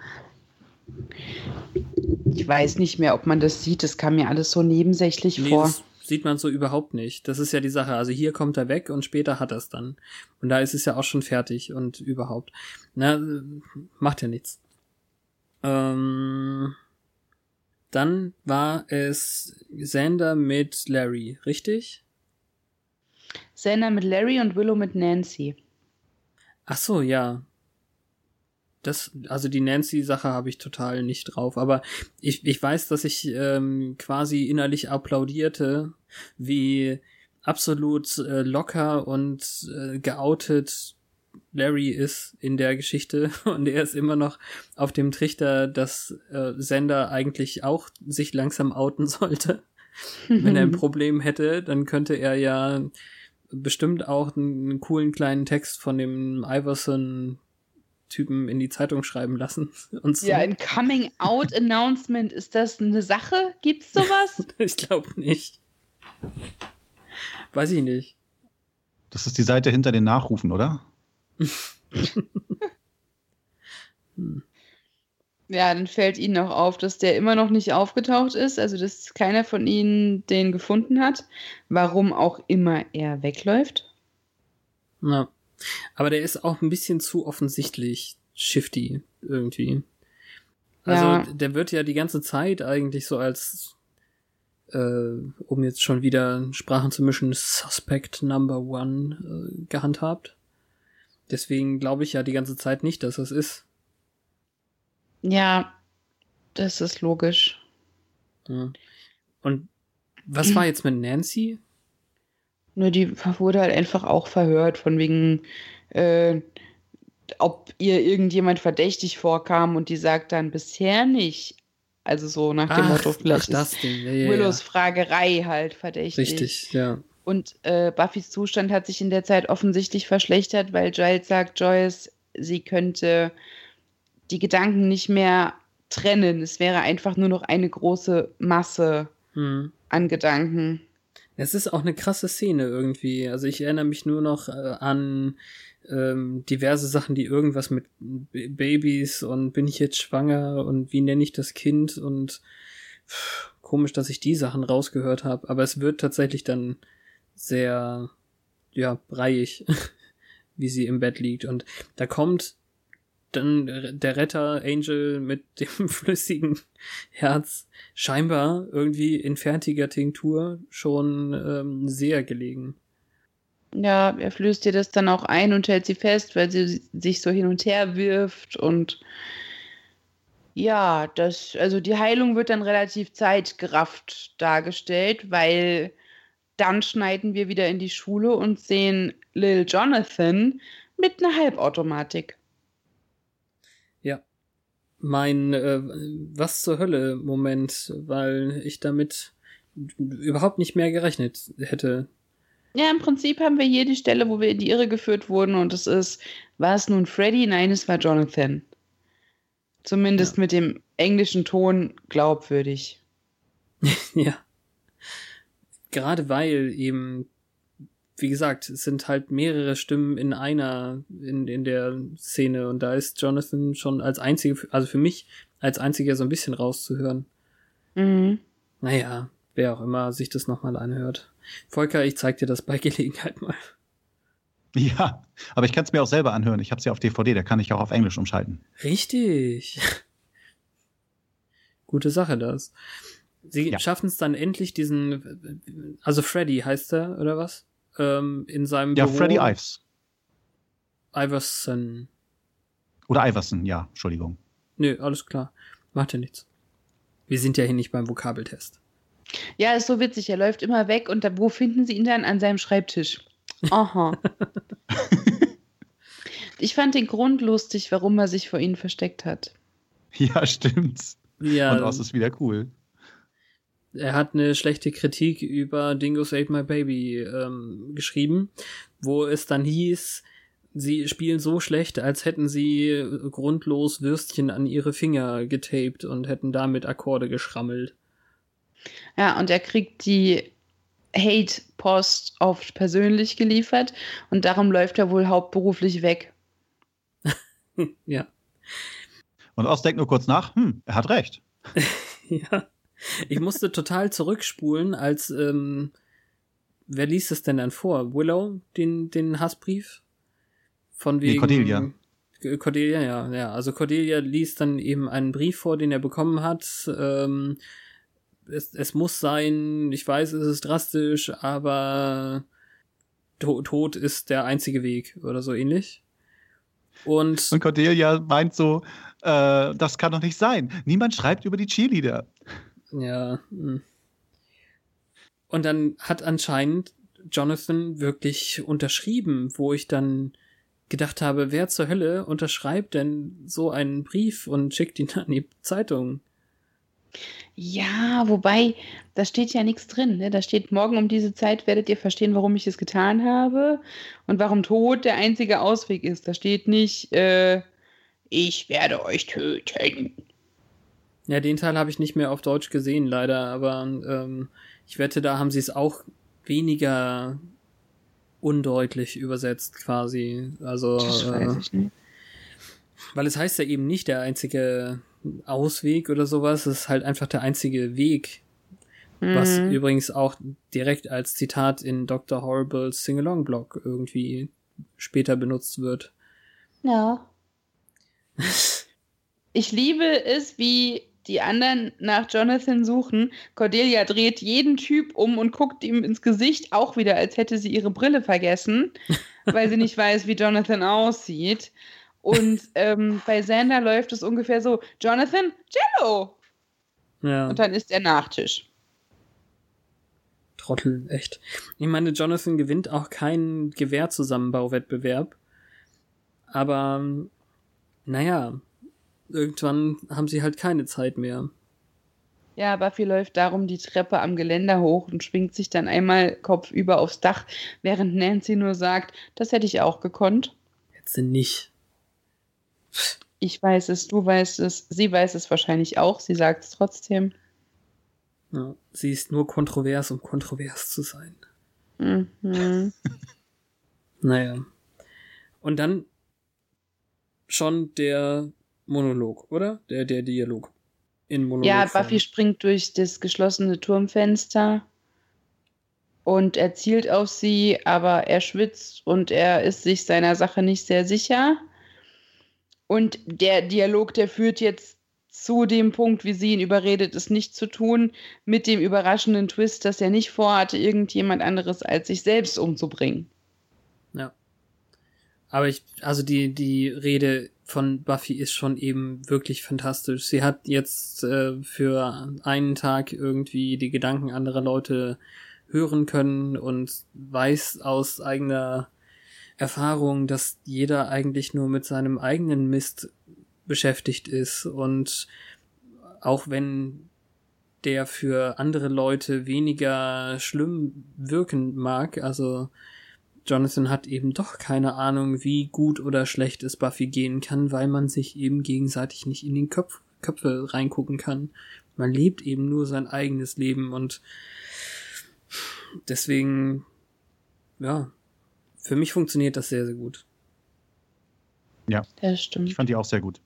Ich weiß nicht mehr, ob man das sieht. Das kam mir alles so nebensächlich Nee, vor. das sieht man so überhaupt nicht. Das ist ja die Sache. Also hier kommt er weg und später hat er es dann. Und da ist es ja auch schon fertig und überhaupt. Na, äh, macht ja nichts. Ähm, dann war es Xander mit Larry, richtig? Xander mit Larry und Willow mit Nancy. Ach so, ja. Das, also die Nancy-Sache habe ich total nicht drauf, aber ich, ich weiß, dass ich ähm, quasi innerlich applaudierte, wie absolut äh, locker und äh, geoutet Larry ist in der Geschichte [LAUGHS] und er ist immer noch auf dem Trichter, dass äh, Sender eigentlich auch sich langsam outen [LAUGHS] sollte. Wenn er ein [LAUGHS] Problem hätte, dann könnte er ja bestimmt auch einen, einen coolen kleinen Text von dem Iverson Typen in die Zeitung schreiben lassen und so. Ja, ein Coming-out-Announcement. Ist das eine Sache? Gibt's sowas? ich glaube nicht. Weiß ich nicht. Das ist die Seite hinter den Nachrufen, oder? [LAUGHS] Ja, dann fällt Ihnen auch auf, dass der immer noch nicht aufgetaucht ist, also dass keiner von Ihnen den gefunden hat, warum auch immer er wegläuft. Ja. Aber der ist auch ein bisschen zu offensichtlich shifty irgendwie. Also Ja. der wird ja die ganze Zeit eigentlich so als, äh, um jetzt schon wieder Sprachen zu mischen, Suspect Number One äh, gehandhabt. Deswegen glaube ich ja die ganze Zeit nicht, dass das ist. Ja, das ist logisch. Ja. Und was war jetzt mit Nancy? Nur die wurde halt einfach auch verhört, von wegen, äh, ob ihr irgendjemand verdächtig vorkam und die sagt dann bisher nicht. Also so nach dem Motto, vielleicht ach, das Ding. Ja, ja, Willows Fragerei halt verdächtig. Richtig, ja. Und äh, Buffys Zustand hat sich in der Zeit offensichtlich verschlechtert, weil Giles sagt, Joyce, sie könnte die Gedanken nicht mehr trennen. Es wäre einfach nur noch eine große Masse Hm. an Gedanken. Es ist auch eine krasse Szene irgendwie. Also ich erinnere mich nur noch äh, an ähm, diverse Sachen, die irgendwas mit B Babys und bin ich jetzt schwanger und wie nenne ich das Kind und pff, komisch, dass ich die Sachen rausgehört habe. Aber es wird tatsächlich dann sehr, ja, breiig, [LAUGHS] wie sie im Bett liegt. Und da kommt dann der Retter Angel mit [LAUGHS] dem flüssigen Herz scheinbar irgendwie in fertiger Tinktur schon ähm, sehr gelegen. Ja, er flößt ihr das dann auch ein und hält sie fest, weil sie sich so hin und her wirft und ja, das, also die Heilung wird dann relativ zeitgerafft dargestellt, weil dann schneiden wir wieder in die Schule und sehen Lil Jonathan mit einer Halbautomatik. Ja. Mein äh, Was zur Hölle Moment, weil ich damit überhaupt nicht mehr gerechnet hätte. Ja, im Prinzip haben wir hier die Stelle, wo wir in die Irre geführt wurden und es ist, war es nun Freddy? Nein, es war Jonathan. Zumindest mit dem englischen Ton glaubwürdig. [LAUGHS] ja. Gerade weil eben, wie gesagt, es sind halt mehrere Stimmen in einer, in, in der Szene und da ist Jonathan schon als einzige, also für mich als einziger so ein bisschen rauszuhören. Mhm. Naja, wer auch immer sich das nochmal anhört. Volker, ich zeig dir das bei Gelegenheit mal. [LAUGHS] Ja, aber ich kann es mir auch selber anhören. Ich habe es ja auf DVD, da kann ich auch auf Englisch umschalten. Richtig. [LAUGHS] Gute Sache das. Sie Ja. schaffen es dann endlich diesen, also Freddy heißt er, oder was? Ähm, in seinem Ja, Büro. Freddy Ives. Iverson. Oder Iverson, ja, Entschuldigung. Nö, alles klar. Macht ja nichts. Wir sind ja hier nicht beim Vokabeltest. Ja, ist so witzig. Er läuft immer weg und da, wo finden sie ihn dann? An seinem Schreibtisch. Aha. [LAUGHS] ich fand den Grund lustig, warum er sich vor ihnen versteckt hat. Ja, stimmt's. Ja, Und Oz ist wieder cool. Er hat eine schlechte Kritik über Dingoes Ate My Baby ähm, geschrieben, wo es dann hieß, sie spielen so schlecht, als hätten sie grundlos Würstchen an ihre Finger getaped und hätten damit Akkorde geschrammelt. Ja, und er kriegt die Hate-Post oft persönlich geliefert und darum läuft er wohl hauptberuflich weg. [LAUGHS] ja. Und Oz denkt nur kurz nach, hm, er hat recht. [LAUGHS] Ja. Ich musste total zurückspulen, als ähm, wer liest es denn dann vor? Willow, den, den Hassbrief? Von Nee, wegen. Cordelia. Äh, Cordelia, ja, ja. Also Cordelia liest dann eben einen Brief vor, den er bekommen hat. Ähm, es, es muss sein, ich weiß, es ist drastisch, aber to Tod ist der einzige Weg oder so ähnlich. Und Und Cordelia meint so, äh, das kann doch nicht sein. Niemand schreibt über die Cheerleader. Ja. hm. Und dann hat anscheinend Jonathan wirklich unterschrieben, wo ich dann gedacht habe, wer zur Hölle unterschreibt denn so einen Brief und schickt ihn an die Zeitung? Ja, wobei, da steht ja nichts drin. Ne? Da steht, morgen um diese Zeit werdet ihr verstehen, warum ich es getan habe und warum Tod der einzige Ausweg ist. Da steht nicht, äh, Ich werde euch töten. Ja, den Teil habe ich nicht mehr auf Deutsch gesehen, leider, aber ähm, ich wette, da haben sie es auch weniger undeutlich übersetzt quasi. Also Das weiß äh, ich nicht. weil es heißt ja eben nicht der einzige Ausweg oder sowas, es ist halt einfach der einzige Weg. Was Mhm. übrigens auch direkt als Zitat in Dr. Horribles Sing-Along-Blog irgendwie später benutzt wird. Ja. [LAUGHS] Ich liebe es, wie die anderen nach Jonathan suchen. Cordelia dreht jeden Typ um und guckt ihm ins Gesicht, auch wieder, als hätte sie ihre Brille vergessen, [LAUGHS] weil sie nicht weiß, wie Jonathan aussieht. Und ähm, bei Xander läuft es ungefähr so: Jonathan, Jello! Ja. Und dann ist er Nachtisch. Trottel, echt. Ich meine, Jonathan gewinnt auch keinen Gewehrzusammenbauwettbewerb. Aber, naja, irgendwann haben sie halt keine Zeit mehr. Ja, Buffy läuft darum die Treppe am Geländer hoch und schwingt sich dann einmal kopfüber aufs Dach, während Nancy nur sagt, das hätte ich auch gekonnt. Jetzt sind nicht. Ich weiß es, du weißt es, sie weiß es wahrscheinlich auch, sie sagt es trotzdem. Ja, sie ist nur kontrovers, um kontrovers zu sein. Mhm. [LAUGHS] Naja. Und dann schon der Monolog, oder? Der, der Dialog. In Monolog. Ja, Buffy springt durch das geschlossene Turmfenster und er zielt auf sie, aber er schwitzt und er ist sich seiner Sache nicht sehr sicher. Und der Dialog, der führt jetzt zu dem Punkt, wie sie ihn überredet, es nicht zu tun, mit dem überraschenden Twist, dass er nicht vorhatte, irgendjemand anderes als sich selbst umzubringen. Ja. Aber ich, also die, die Rede von Buffy ist schon eben wirklich fantastisch. Sie hat jetzt äh, für einen Tag irgendwie die Gedanken anderer Leute hören können und weiß aus eigener Erfahrung, dass jeder eigentlich nur mit seinem eigenen Mist beschäftigt ist und auch wenn der für andere Leute weniger schlimm wirken mag, also Jonathan hat eben doch keine Ahnung, wie gut oder schlecht es Buffy gehen kann, weil man sich eben gegenseitig nicht in den Köpf Köpfe reingucken kann. Man lebt eben nur sein eigenes Leben und deswegen, ja, für mich funktioniert das sehr, sehr gut. Das Ich stimmt. fand die auch sehr gut.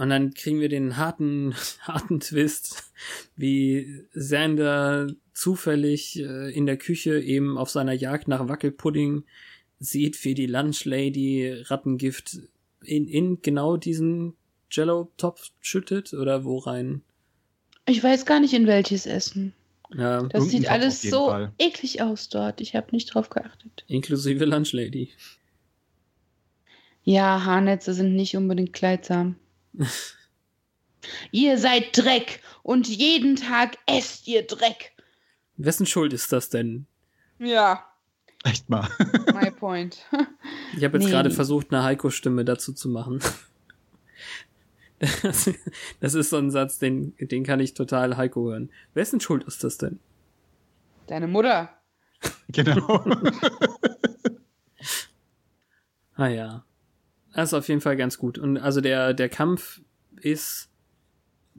Und dann kriegen wir den harten, [LAUGHS] harten Twist, wie Xander zufällig äh, in der Küche eben auf seiner Jagd nach Wackelpudding sieht, wie die Lunchlady Rattengift in, in genau diesen Jello-Topf schüttet oder wo rein. Ich weiß gar nicht, in welches Essen. Ja, Das sieht Topf alles so Fall. eklig aus dort. Ich habe nicht drauf geachtet. inklusive Lunchlady. Ja, Haarnetze sind nicht unbedingt kleidsam. [LAUGHS] ihr seid Dreck und jeden Tag esst ihr Dreck. Wessen Schuld ist das denn? Ja, Echt mal. [LAUGHS] my point. [LAUGHS] Ich habe jetzt Nee. gerade versucht, eine Heiko-Stimme dazu zu machen. Das, das ist so ein Satz, den, den kann ich total Heiko hören. Wessen Schuld ist das denn? Deine Mutter. genau. Ah ja. Das ist auf jeden Fall ganz gut. Und also der, der Kampf ist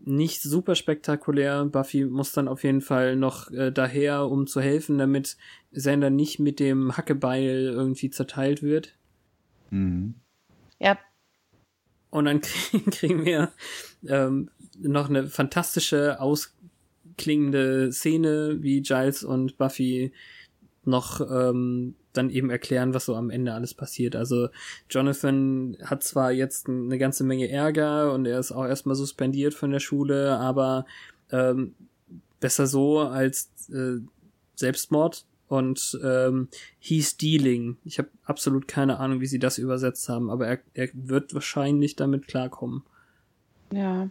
nicht super spektakulär. Buffy muss dann auf jeden Fall noch äh, daher, um zu helfen, damit Xander nicht mit dem Hackebeil irgendwie zerteilt wird. mhm. Ja, Und dann [LAUGHS] kriegen, kriegen wir ähm, noch eine fantastische, ausklingende Szene, wie Giles und Buffy noch ähm, dann eben erklären, was so am Ende alles passiert. Also Jonathan hat zwar jetzt eine ganze Menge Ärger und er ist auch erstmal suspendiert von der Schule, aber ähm, besser so als äh, Selbstmord. Und ähm, he's dealing. Ich habe absolut keine Ahnung, wie sie das übersetzt haben, aber er, er wird wahrscheinlich damit klarkommen. ja.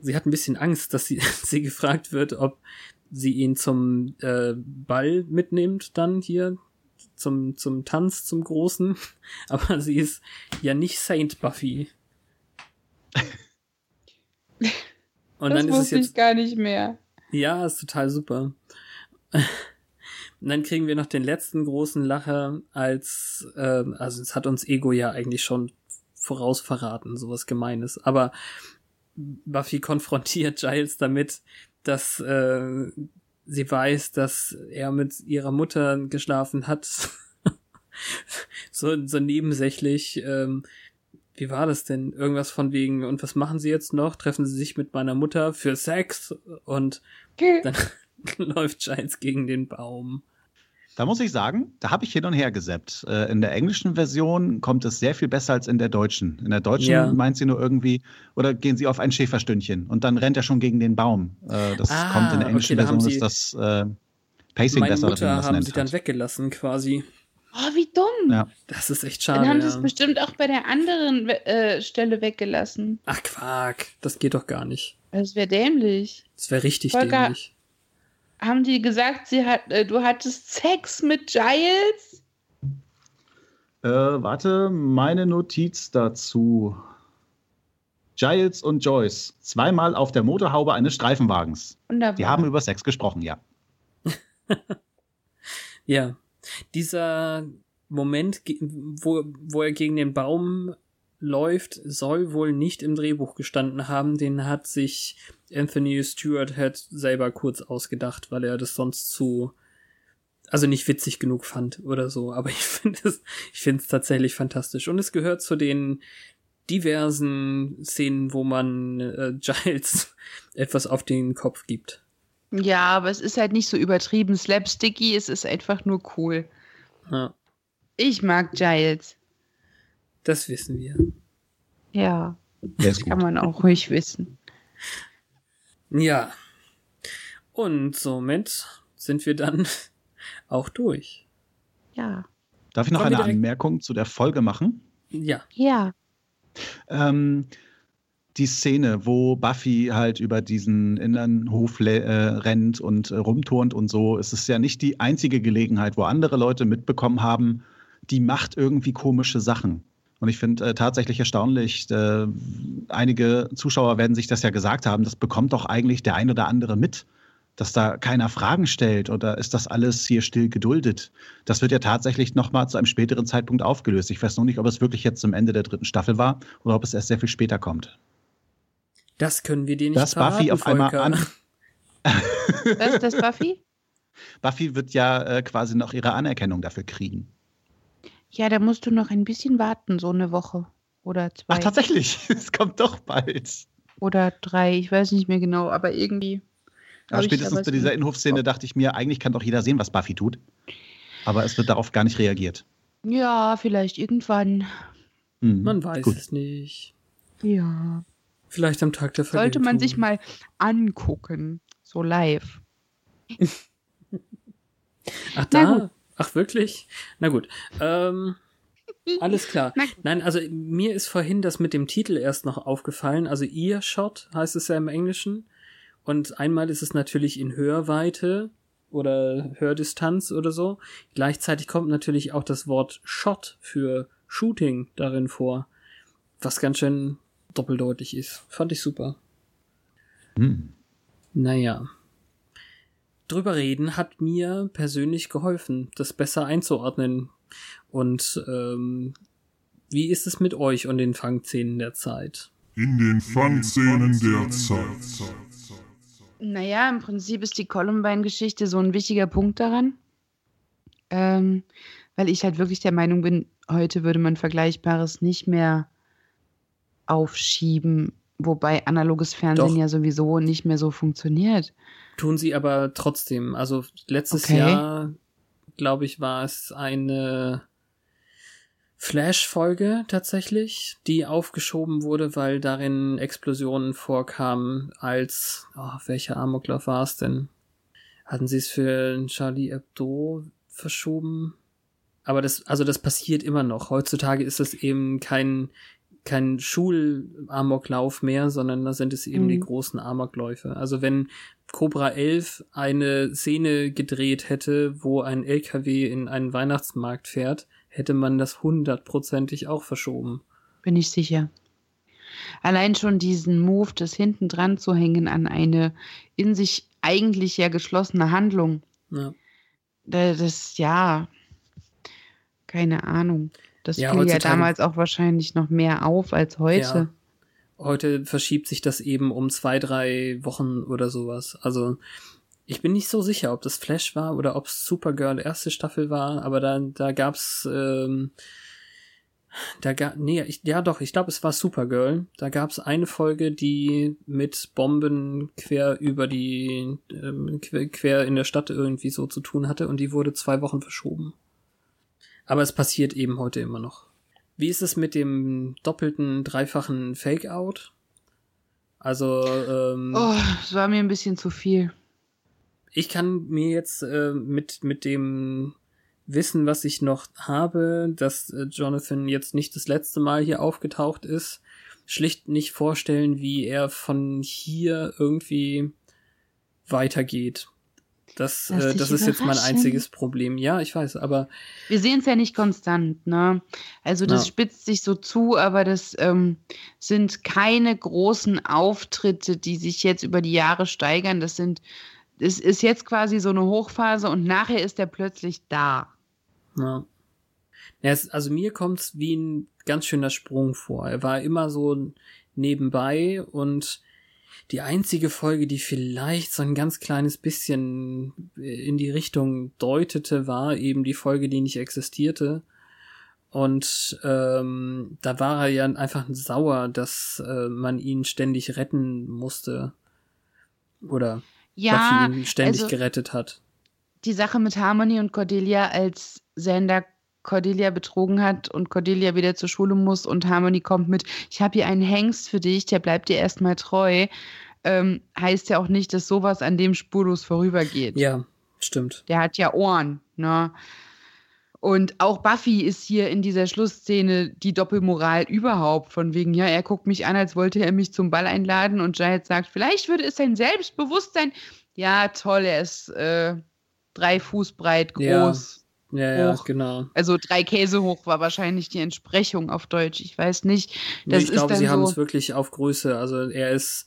Sie hat ein bisschen Angst, dass sie, [LAUGHS] sie gefragt wird, ob sie ihn zum äh, Ball mitnimmt, dann hier zum, zum Tanz, zum Großen. [LAUGHS] Aber sie ist ja nicht Saint Buffy. [LAUGHS] Und das dann ist es wusste jetzt ich gar nicht mehr. ja, ist total super. Und dann kriegen wir noch den letzten großen Lacher, als, ähm, also es hat uns Ego ja eigentlich schon vorausverraten, sowas Gemeines. Aber Buffy konfrontiert Giles damit, dass äh, sie weiß, dass er mit ihrer Mutter geschlafen hat. [LAUGHS] so, so nebensächlich. Ähm, wie war das denn? Irgendwas von wegen, und was machen sie jetzt noch? Treffen sie sich mit meiner Mutter für Sex? Und dann [LAUGHS] läuft Giles gegen den Baum. Da muss ich sagen, da habe ich hin und her gesappt. Äh, in der englischen Version kommt es sehr viel besser als in der deutschen. In der deutschen Ja. meint sie nur irgendwie, oder gehen sie auf ein Schäferstündchen und dann rennt er schon gegen den Baum. Äh, das Ah, kommt in der englischen okay, Version, ist das äh, Pacing Meine besser, oder wie man Mutter das haben nennt. sie dann halt. weggelassen, quasi. Oh, wie dumm. Ja. Das ist echt Dann schade. haben sie es ja. bestimmt auch bei der anderen äh, Stelle weggelassen. Ach, Quark. Das geht doch gar nicht. Das wäre dämlich. Das wäre richtig Volker- dämlich. Haben die gesagt, sie hat, äh, du hattest Sex mit Giles? Äh, warte, meine Notiz dazu. Giles und Joyce, zweimal auf der Motorhaube eines Streifenwagens. Wunderbar. Die haben über Sex gesprochen, ja. [LAUGHS] Ja. Dieser Moment, wo, wo er gegen den Baum läuft, soll wohl nicht im Drehbuch gestanden haben. Den hat sich Anthony Stewart Head selber kurz ausgedacht, weil er das sonst zu, also nicht witzig genug fand oder so. Aber ich [LAUGHS] finde es, ich finde es tatsächlich fantastisch. Und es gehört zu den diversen Szenen, wo man äh, Giles [LAUGHS] etwas auf den Kopf gibt. Ja, aber es ist halt nicht so übertrieben slapsticky, es ist einfach nur cool. Ja, Ich mag Giles. Das wissen wir. Ja, ist kann man auch ruhig wissen. Ja. Und somit sind wir dann [LAUGHS] auch durch. Ja. Darf ich noch Wollen eine Anmerkung zu der Folge machen? Ja. Ja. Ähm, die Szene, wo Buffy halt über diesen Innenhof le- äh, rennt und äh, rumturnt und so, es ist ja nicht die einzige Gelegenheit, wo andere Leute mitbekommen haben, die macht irgendwie komische Sachen. Und ich finde äh, tatsächlich erstaunlich, äh, einige Zuschauer werden sich das ja gesagt haben, das bekommt doch eigentlich der ein oder andere mit, dass da keiner Fragen stellt oder ist das alles hier still geduldet? Das wird ja tatsächlich nochmal zu einem späteren Zeitpunkt aufgelöst. Ich weiß noch nicht, ob es wirklich jetzt zum Ende der dritten Staffel war oder ob es erst sehr viel später kommt. Das können wir dir nicht Buffy verraten, auf einmal an, Was ist das, Buffy? [LAUGHS] Buffy wird ja äh, quasi noch ihre Anerkennung dafür kriegen. Ja, da musst du noch ein bisschen warten, so eine Woche. Oder zwei. Ach, tatsächlich, [LAUGHS] es kommt doch bald. Oder drei, ich weiß nicht mehr genau, aber irgendwie. Ich spätestens bei dieser Innenhofszene dachte ich mir, eigentlich kann doch jeder sehen, was Buffy tut. Aber es wird darauf gar nicht reagiert. Ja, vielleicht irgendwann. Hm, Man weiß Gut. es nicht. Ja. Vielleicht am Tag der Sollte man sich mal angucken. So live. [LAUGHS] [LAUGHS] Ach, Na da? Ach, wirklich? Na gut. Ähm, alles klar. Nein, also mir ist vorhin das mit dem Titel erst noch aufgefallen. Also Earshot heißt es ja im Englischen. Und einmal ist es natürlich in Hörweite oder Hördistanz oder so. Gleichzeitig kommt natürlich auch das Wort Shot für Shooting darin vor. Was ganz schön doppeldeutig ist. Fand ich super. Hm. Naja. Drüber reden hat mir persönlich geholfen, das besser einzuordnen. Und ähm, wie ist es mit euch und den Fangszenen der Zeit? In den Fangszenen der Zeit. Naja, im Prinzip ist die Columbine-Geschichte so ein wichtiger Punkt daran. Ähm, weil ich halt wirklich der Meinung bin, heute würde man Vergleichbares nicht mehr aufschieben, wobei analoges Fernsehen Doch. ja sowieso nicht mehr so funktioniert. Tun sie aber trotzdem. Also letztes Okay. Jahr, glaube ich, war es eine Flash-Folge tatsächlich, die aufgeschoben wurde, weil darin Explosionen vorkamen als, oh, welcher Amoklauf war es denn? Hatten sie es für Charlie Hebdo verschoben? Aber das, also das passiert immer noch. Heutzutage ist das eben kein, kein Schulamoklauf mehr, sondern da sind es eben Mhm. die großen Amokläufe. Also wenn Cobra 11 eine Szene gedreht hätte, wo ein LKW in einen Weihnachtsmarkt fährt, hätte man das hundertprozentig auch verschoben. Bin ich sicher. Allein schon diesen Move, das hinten dran zu hängen an eine in sich eigentlich ja geschlossene Handlung. Ja. Da- Das, ja, keine Ahnung. Das Ja, fiel ja damals auch wahrscheinlich noch mehr auf als heute. Ja. Heute verschiebt sich das eben um zwei, drei Wochen oder sowas. Also ich bin nicht so sicher, ob das Flash war oder ob es Supergirl erste Staffel war, aber da, da gab's ähm, da gab nee, ich, ja doch, ich glaube, es war Supergirl. Da gab's eine Folge, die mit Bomben quer über die ähm, quer, quer in der Stadt irgendwie so zu tun hatte und die wurde zwei Wochen verschoben. Aber es passiert eben heute immer noch. Wie ist es mit dem doppelten, dreifachen Fake-Out? Also, ähm, Oh, das war mir ein bisschen zu viel. ich kann mir jetzt äh, mit, mit dem Wissen, was ich noch habe, dass äh, Jonathan jetzt nicht das letzte Mal hier aufgetaucht ist, schlicht nicht vorstellen, wie er von hier irgendwie weitergeht. Das, äh, das ist jetzt mein einziges Problem. Ja, ich weiß, aber Wir sehen es ja nicht konstant, ne? Also das Ja. spitzt sich so zu, aber das ähm, sind keine großen Auftritte, die sich jetzt über die Jahre steigern. Das sind, es ist jetzt quasi so eine Hochphase und nachher ist er plötzlich da. Ja. Ja, es, also mir kommt's wie ein ganz schöner Sprung vor. Er war immer so nebenbei und die einzige Folge, die vielleicht so ein ganz kleines bisschen in die Richtung deutete, war eben die Folge, die nicht existierte. Und ähm, da war er ja einfach sauer, dass äh, man ihn ständig retten musste. Oder Ja, ihn ständig also- gerettet hat. die Sache mit Harmony und Cordelia, als Xander Cordelia betrogen hat und Cordelia wieder zur Schule muss und Harmony kommt mit, ich habe hier einen Hengst für dich, der bleibt dir erstmal treu, ähm, heißt ja auch nicht, dass sowas an dem spurlos vorübergeht. Ja, stimmt. Der hat ja Ohren, ne? Und auch Buffy ist hier in dieser Schlussszene die Doppelmoral überhaupt. Von wegen, ja, er guckt mich an, als wollte er mich zum Ball einladen und Giles sagt, vielleicht würde es sein Selbstbewusstsein. Ja, toll, er ist äh, drei Fuß breit groß. Ja, ja, Hoch. genau. Also drei Käse hoch war wahrscheinlich die Entsprechung auf Deutsch. Ich weiß nicht. Nee, Das ich ist glaube, sie haben so- es wirklich auf Größe. Also er ist,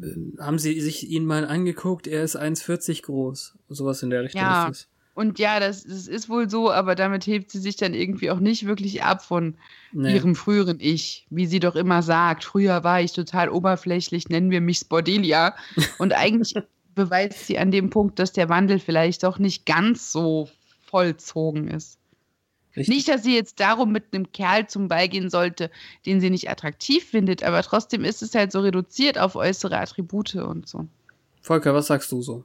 äh, haben sie sich ihn mal angeguckt, er ist 1,40 groß. Sowas in der Richtung Ja. ist es. Und ja, das, das ist wohl so, aber damit hebt sie sich dann irgendwie auch nicht wirklich ab von Nee. ihrem früheren Ich, wie sie doch immer sagt. Früher war ich total oberflächlich, nennen wir mich Spordelia. [LAUGHS] Und eigentlich beweist sie an dem Punkt, dass der Wandel vielleicht doch nicht ganz so vollzogen ist. Richtig. Nicht, dass sie jetzt darum mit einem Kerl zum Ball gehen sollte, den sie nicht attraktiv findet, aber trotzdem ist es halt so reduziert auf äußere Attribute und so. Volker, was sagst du so?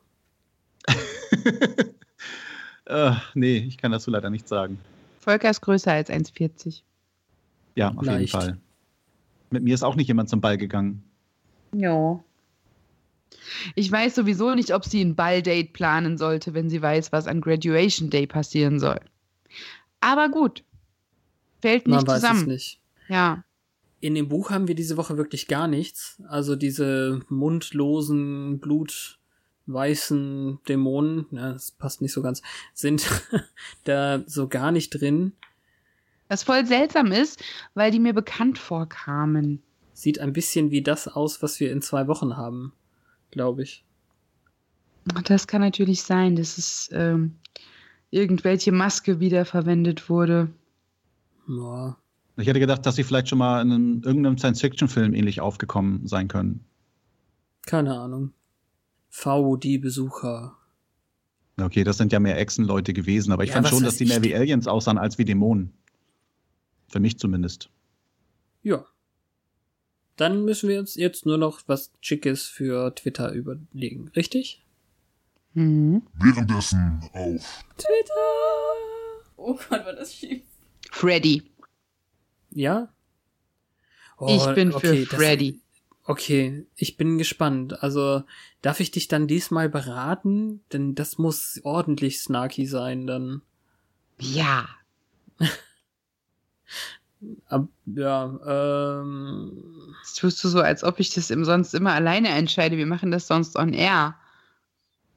[LAUGHS] Äh, nee, ich kann dazu leider nichts sagen. Volker ist größer als 1,40. Ja, auf jeden Leicht. Fall. Mit mir ist auch nicht jemand zum Ball gegangen. Ja. Ich weiß sowieso nicht, ob sie ein Balldate planen sollte, wenn sie weiß, was an Graduation Day passieren soll. Aber gut. Fällt nicht Man weiß zusammen. es nicht. Ja. In dem Buch haben wir diese Woche wirklich gar nichts. Also diese mundlosen, blutweißen Dämonen, ja, das passt nicht so ganz, sind [LAUGHS] da so gar nicht drin. Was voll seltsam ist, weil die mir bekannt vorkamen. Sieht ein bisschen wie das aus, was wir in zwei Wochen haben, glaube ich. Das kann natürlich sein, dass es ähm, irgendwelche Maske wiederverwendet wurde. Ja. Ich hätte gedacht, dass sie vielleicht schon mal in einem, irgendeinem Science-Fiction-Film ähnlich aufgekommen sein können. Keine Ahnung. V, die Besucher. Okay, das sind ja mehr Echsenleute gewesen, aber ich Ja, fand schon, dass die mehr wie Aliens aussahen als wie Dämonen. Für mich zumindest. Ja. Dann müssen wir uns jetzt nur noch was Schickes für Twitter überlegen, richtig? Mhm. Währenddessen auf Twitter! Oh Gott, war das schief. Freddy. Ja? Oh, ich bin für okay, das- Freddy. Okay, ich bin gespannt. Also, darf ich dich dann diesmal beraten? Denn das muss ordentlich snarky sein, dann. Ja. [LAUGHS] Ab, ja, ähm. Das tust du so, als ob ich das im sonst immer alleine entscheide. Wir machen das sonst on air.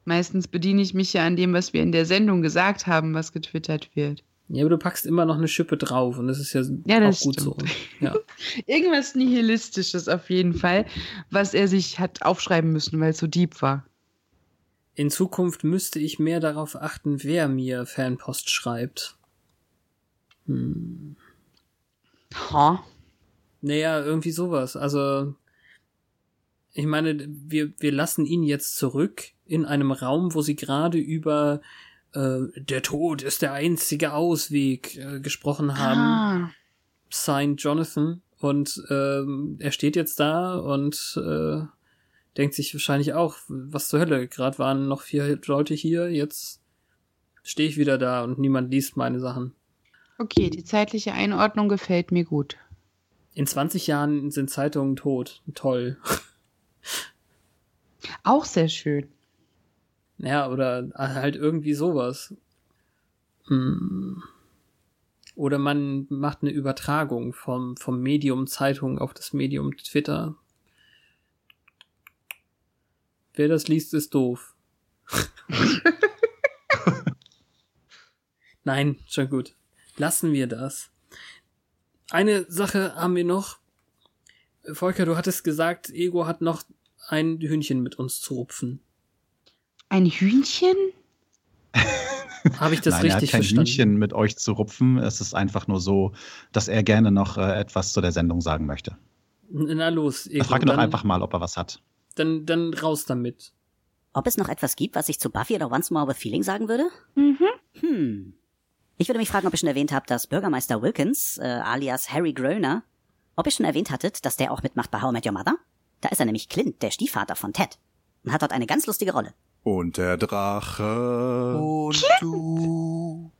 Meistens bediene ich mich ja an dem, was wir in der Sendung gesagt haben, was getwittert wird. Ja, aber du packst immer noch eine Schippe drauf und das ist ja, Ja, das auch gut so. stimmt. Ja. [LAUGHS] Irgendwas Nihilistisches auf jeden Fall, was er sich hat aufschreiben müssen, weil es so deep war. In Zukunft müsste ich mehr darauf achten, wer mir Fanpost schreibt. Hm. Ha. Naja, irgendwie sowas. Also, ich meine, wir, wir lassen ihn jetzt zurück in einem Raum, wo sie gerade über äh, der Tod ist der einzige Ausweg äh, gesprochen haben. Ah. Signed Jonathan. Und ähm, er steht jetzt da und äh, denkt sich wahrscheinlich auch, was zur Hölle, gerade waren noch vier Leute hier, jetzt stehe ich wieder da und niemand liest meine Sachen. Okay, die zeitliche Einordnung gefällt mir gut. In 20 Jahren sind Zeitungen tot. Toll. [LAUGHS] Auch sehr schön. Ja, oder halt irgendwie sowas. Hm. Oder man macht eine Übertragung vom, vom Medium Zeitung auf das Medium Twitter. Wer das liest, ist doof. [LAUGHS] [LAUGHS] Nein, schon gut. Lassen wir das. Eine Sache haben wir noch. Volker, du hattest gesagt, Ego hat noch ein Hühnchen mit uns zu rupfen. Ein Hühnchen? [LAUGHS] Habe ich das Nein, er hat richtig kein verstanden? Hühnchen mit euch zu rupfen. Es ist einfach nur so, dass er gerne noch äh, etwas zu der Sendung sagen möchte. Na los, Ego. Ich frage doch einfach mal, ob er was hat. Dann, dann raus damit. Ob es noch etwas gibt, was ich zu Buffy oder Once More with Feeling sagen würde? Mhm. Hm. Ich würde mich fragen, ob ihr schon erwähnt habt, dass Bürgermeister Wilkins, äh, alias Harry Groener, ob ihr schon erwähnt hattet, dass der auch mitmacht bei How I Met Your Mother? Da ist er nämlich Clint, der Stiefvater von Ted. Und hat dort eine ganz lustige Rolle. Und der Drache. Und du.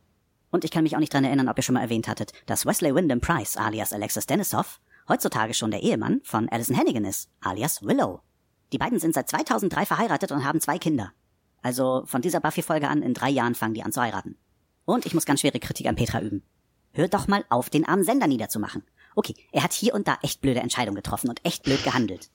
Und ich kann mich auch nicht dran erinnern, ob ihr schon mal erwähnt hattet, dass Wesley Wyndham Price, alias Alexis Denisov, heutzutage schon der Ehemann von Alison Hannigan ist, alias Willow. Die beiden sind seit 2003 verheiratet und haben zwei Kinder. Also von dieser Buffy-Folge an, in drei Jahren fangen die an zu heiraten. Und ich muss ganz schwere Kritik an Petra üben. Hört doch mal auf, den armen Sender niederzumachen. Okay, er hat hier und da echt blöde Entscheidungen getroffen und echt blöd gehandelt.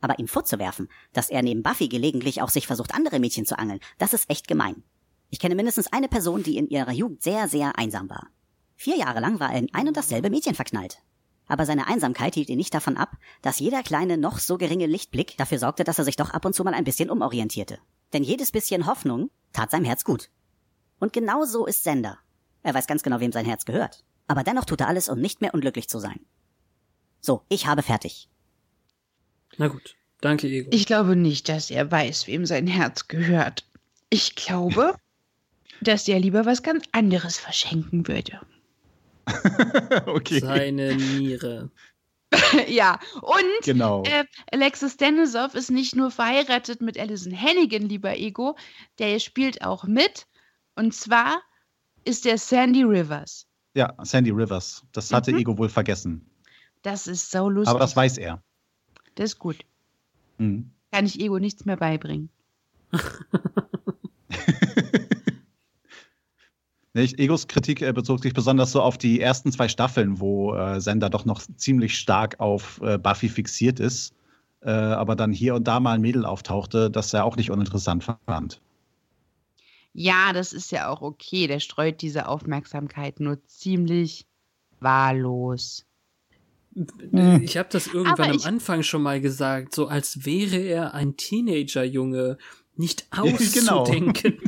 Aber ihm vorzuwerfen, dass er neben Buffy gelegentlich auch sich versucht, andere Mädchen zu angeln, das ist echt gemein. Ich kenne mindestens eine Person, die in ihrer Jugend sehr, sehr einsam war. Vier Jahre lang war er in ein und dasselbe Mädchen verknallt. Aber seine Einsamkeit hielt ihn nicht davon ab, dass jeder kleine, noch so geringe Lichtblick dafür sorgte, dass er sich doch ab und zu mal ein bisschen umorientierte. Denn jedes bisschen Hoffnung tat seinem Herz gut. Und genau so ist Sender. Er weiß ganz genau, wem sein Herz gehört. Aber dennoch tut er alles, um nicht mehr unglücklich zu sein. So, ich habe fertig. Na gut. Danke, Ego. Ich glaube nicht, dass er weiß, wem sein Herz gehört. Ich glaube, [LAUGHS] dass er lieber was ganz anderes verschenken würde. [LAUGHS] okay. Seine Niere. [LAUGHS] ja, und Genau. äh, Alexis Denisov ist nicht nur verheiratet mit Alison Hannigan, lieber Ego, der spielt auch mit. Und zwar ist der Sandy Rivers. Ja, Sandy Rivers. Das hatte Mhm. Ego wohl vergessen. Das ist so lustig. Aber das weiß er. das ist gut. Mhm. Kann ich Ego nichts mehr beibringen. [LAUGHS] Nicht? Egos Kritik äh, bezog sich besonders so auf die ersten zwei Staffeln, wo äh, Sender doch noch ziemlich stark auf äh, Buffy fixiert ist, äh, aber dann hier und da mal ein Mädel auftauchte, das er auch nicht uninteressant fand. Ja, das ist ja auch okay. Der streut diese Aufmerksamkeit nur ziemlich wahllos. Ich habe das irgendwann Aber am Anfang schon mal gesagt, so als wäre er ein Teenagerjunge, nicht [LAUGHS] Genau. auszudenken.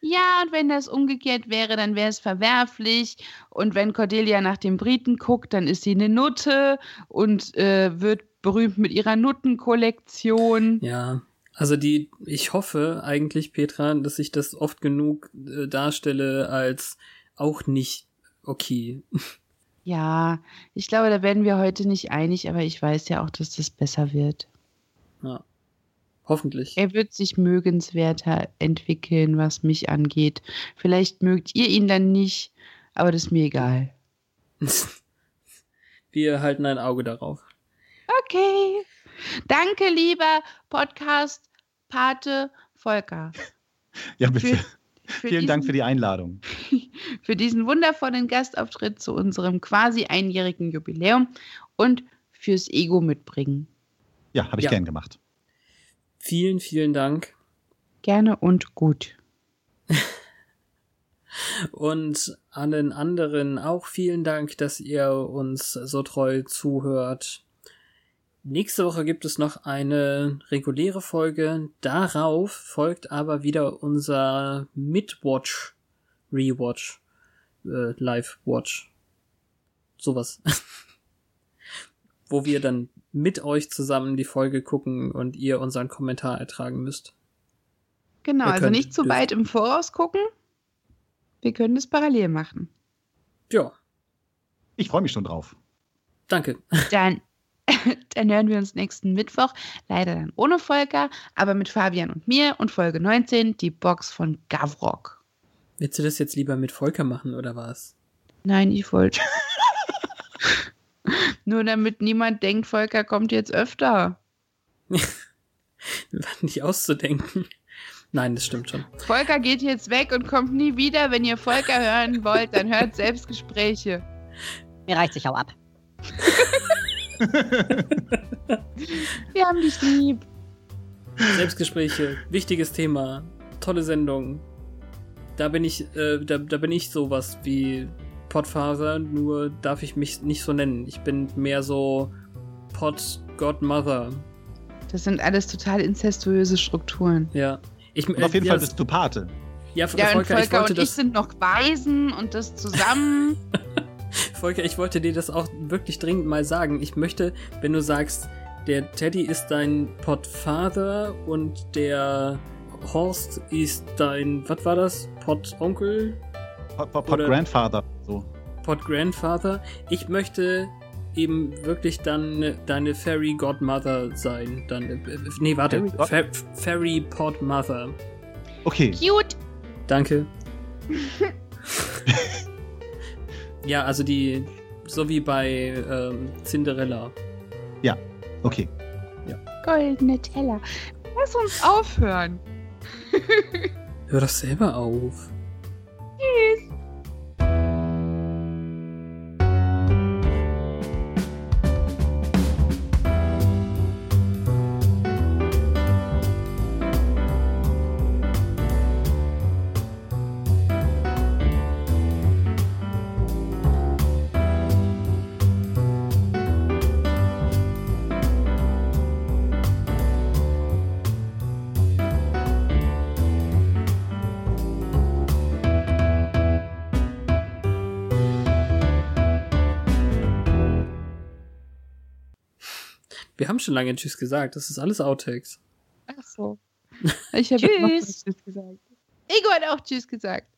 Ja, und wenn das umgekehrt wäre, dann wäre es verwerflich. Und wenn Cordelia nach den Briten guckt, dann ist sie eine Nutte und äh, wird berühmt mit ihrer Nuttenkollektion. Ja, also die, ich hoffe eigentlich, Petra, dass ich das oft genug äh, darstelle als auch nicht okay. [LAUGHS] Ja, ich glaube, da werden wir heute nicht einig, aber ich weiß ja auch, dass das besser wird. Ja. Hoffentlich. Er wird sich mögenswerter entwickeln, was mich angeht. Vielleicht mögt ihr ihn dann nicht, aber das ist mir egal. [LAUGHS] Wir halten ein Auge darauf. Okay. Danke, lieber Podcast-Pate Volker. Ja, bitte. Für- Für Vielen Dank für diesen- die Einladung. [LAUGHS] für diesen wundervollen Gastauftritt zu unserem quasi einjährigen Jubiläum und fürs Ego mitbringen. Ja, habe ich Ja. gern gemacht. Vielen, vielen Dank. Gerne und gut. [LAUGHS] Und allen anderen auch vielen Dank, dass ihr uns so treu zuhört. Nächste Woche gibt es noch eine reguläre Folge. Darauf folgt aber wieder unser Midwatch Rewatch. äh, Live Watch. Sowas. [LAUGHS] Wo wir dann mit euch zusammen die Folge gucken und ihr unseren Kommentar ertragen müsst. Genau, Wir also nicht zu weit im Voraus gucken. Wir können das parallel machen. Ja, Ich freue mich schon drauf. danke. Dann, [LAUGHS] dann hören wir uns nächsten Mittwoch. Leider dann ohne Volker, aber mit Fabian und mir und Folge 19, die Box von Gavrok. Willst du das jetzt lieber mit Volker machen oder was? Nein, ich wollte. [LAUGHS] Nur damit niemand denkt, Volker kommt jetzt öfter. [LAUGHS] War nicht auszudenken. Nein, das stimmt schon. Volker geht jetzt weg und kommt nie wieder. Wenn ihr Volker hören wollt, dann hört Selbstgespräche. Mir reicht sich, hau ab. [LAUGHS] Wir haben dich lieb. Selbstgespräche, wichtiges Thema, tolle Sendung. Da bin ich, äh, da, da bin ich sowas wie Podfather, nur darf ich mich nicht so nennen. Ich bin mehr so Pod Godmother. Das sind alles total incestuöse Strukturen. Ja. Ich, Und auf jeden ja, Fall bist du Pate. Ja, Ja, und Volker, Volker ich und ich das, sind noch Waisen und das zusammen. [LAUGHS] Volker, ich wollte dir das auch wirklich dringend mal sagen. Ich möchte, wenn du sagst, der Teddy ist dein Podfather und der Horst ist dein, was war das? Podonkel? Pod, Pod, Pod Oder- Grandfather. So. Pod Grandfather. Ich möchte eben wirklich dann deine Fairy Godmother sein. Dann, äh, äh, nee, warte. Fairy God- Fa Fairy Pod Mother. Okay. Cute. Danke. [LAUGHS] [LAUGHS] ja, also die, so wie bei ähm, Cinderella. Okay. Goldene Teller. Lass uns aufhören. Hör doch selber auf. Wir schon lange Tschüss gesagt. Das ist alles Outtakes. Ach so. Ich habe Tschüss. Tschüss gesagt. Ego hat auch Tschüss gesagt.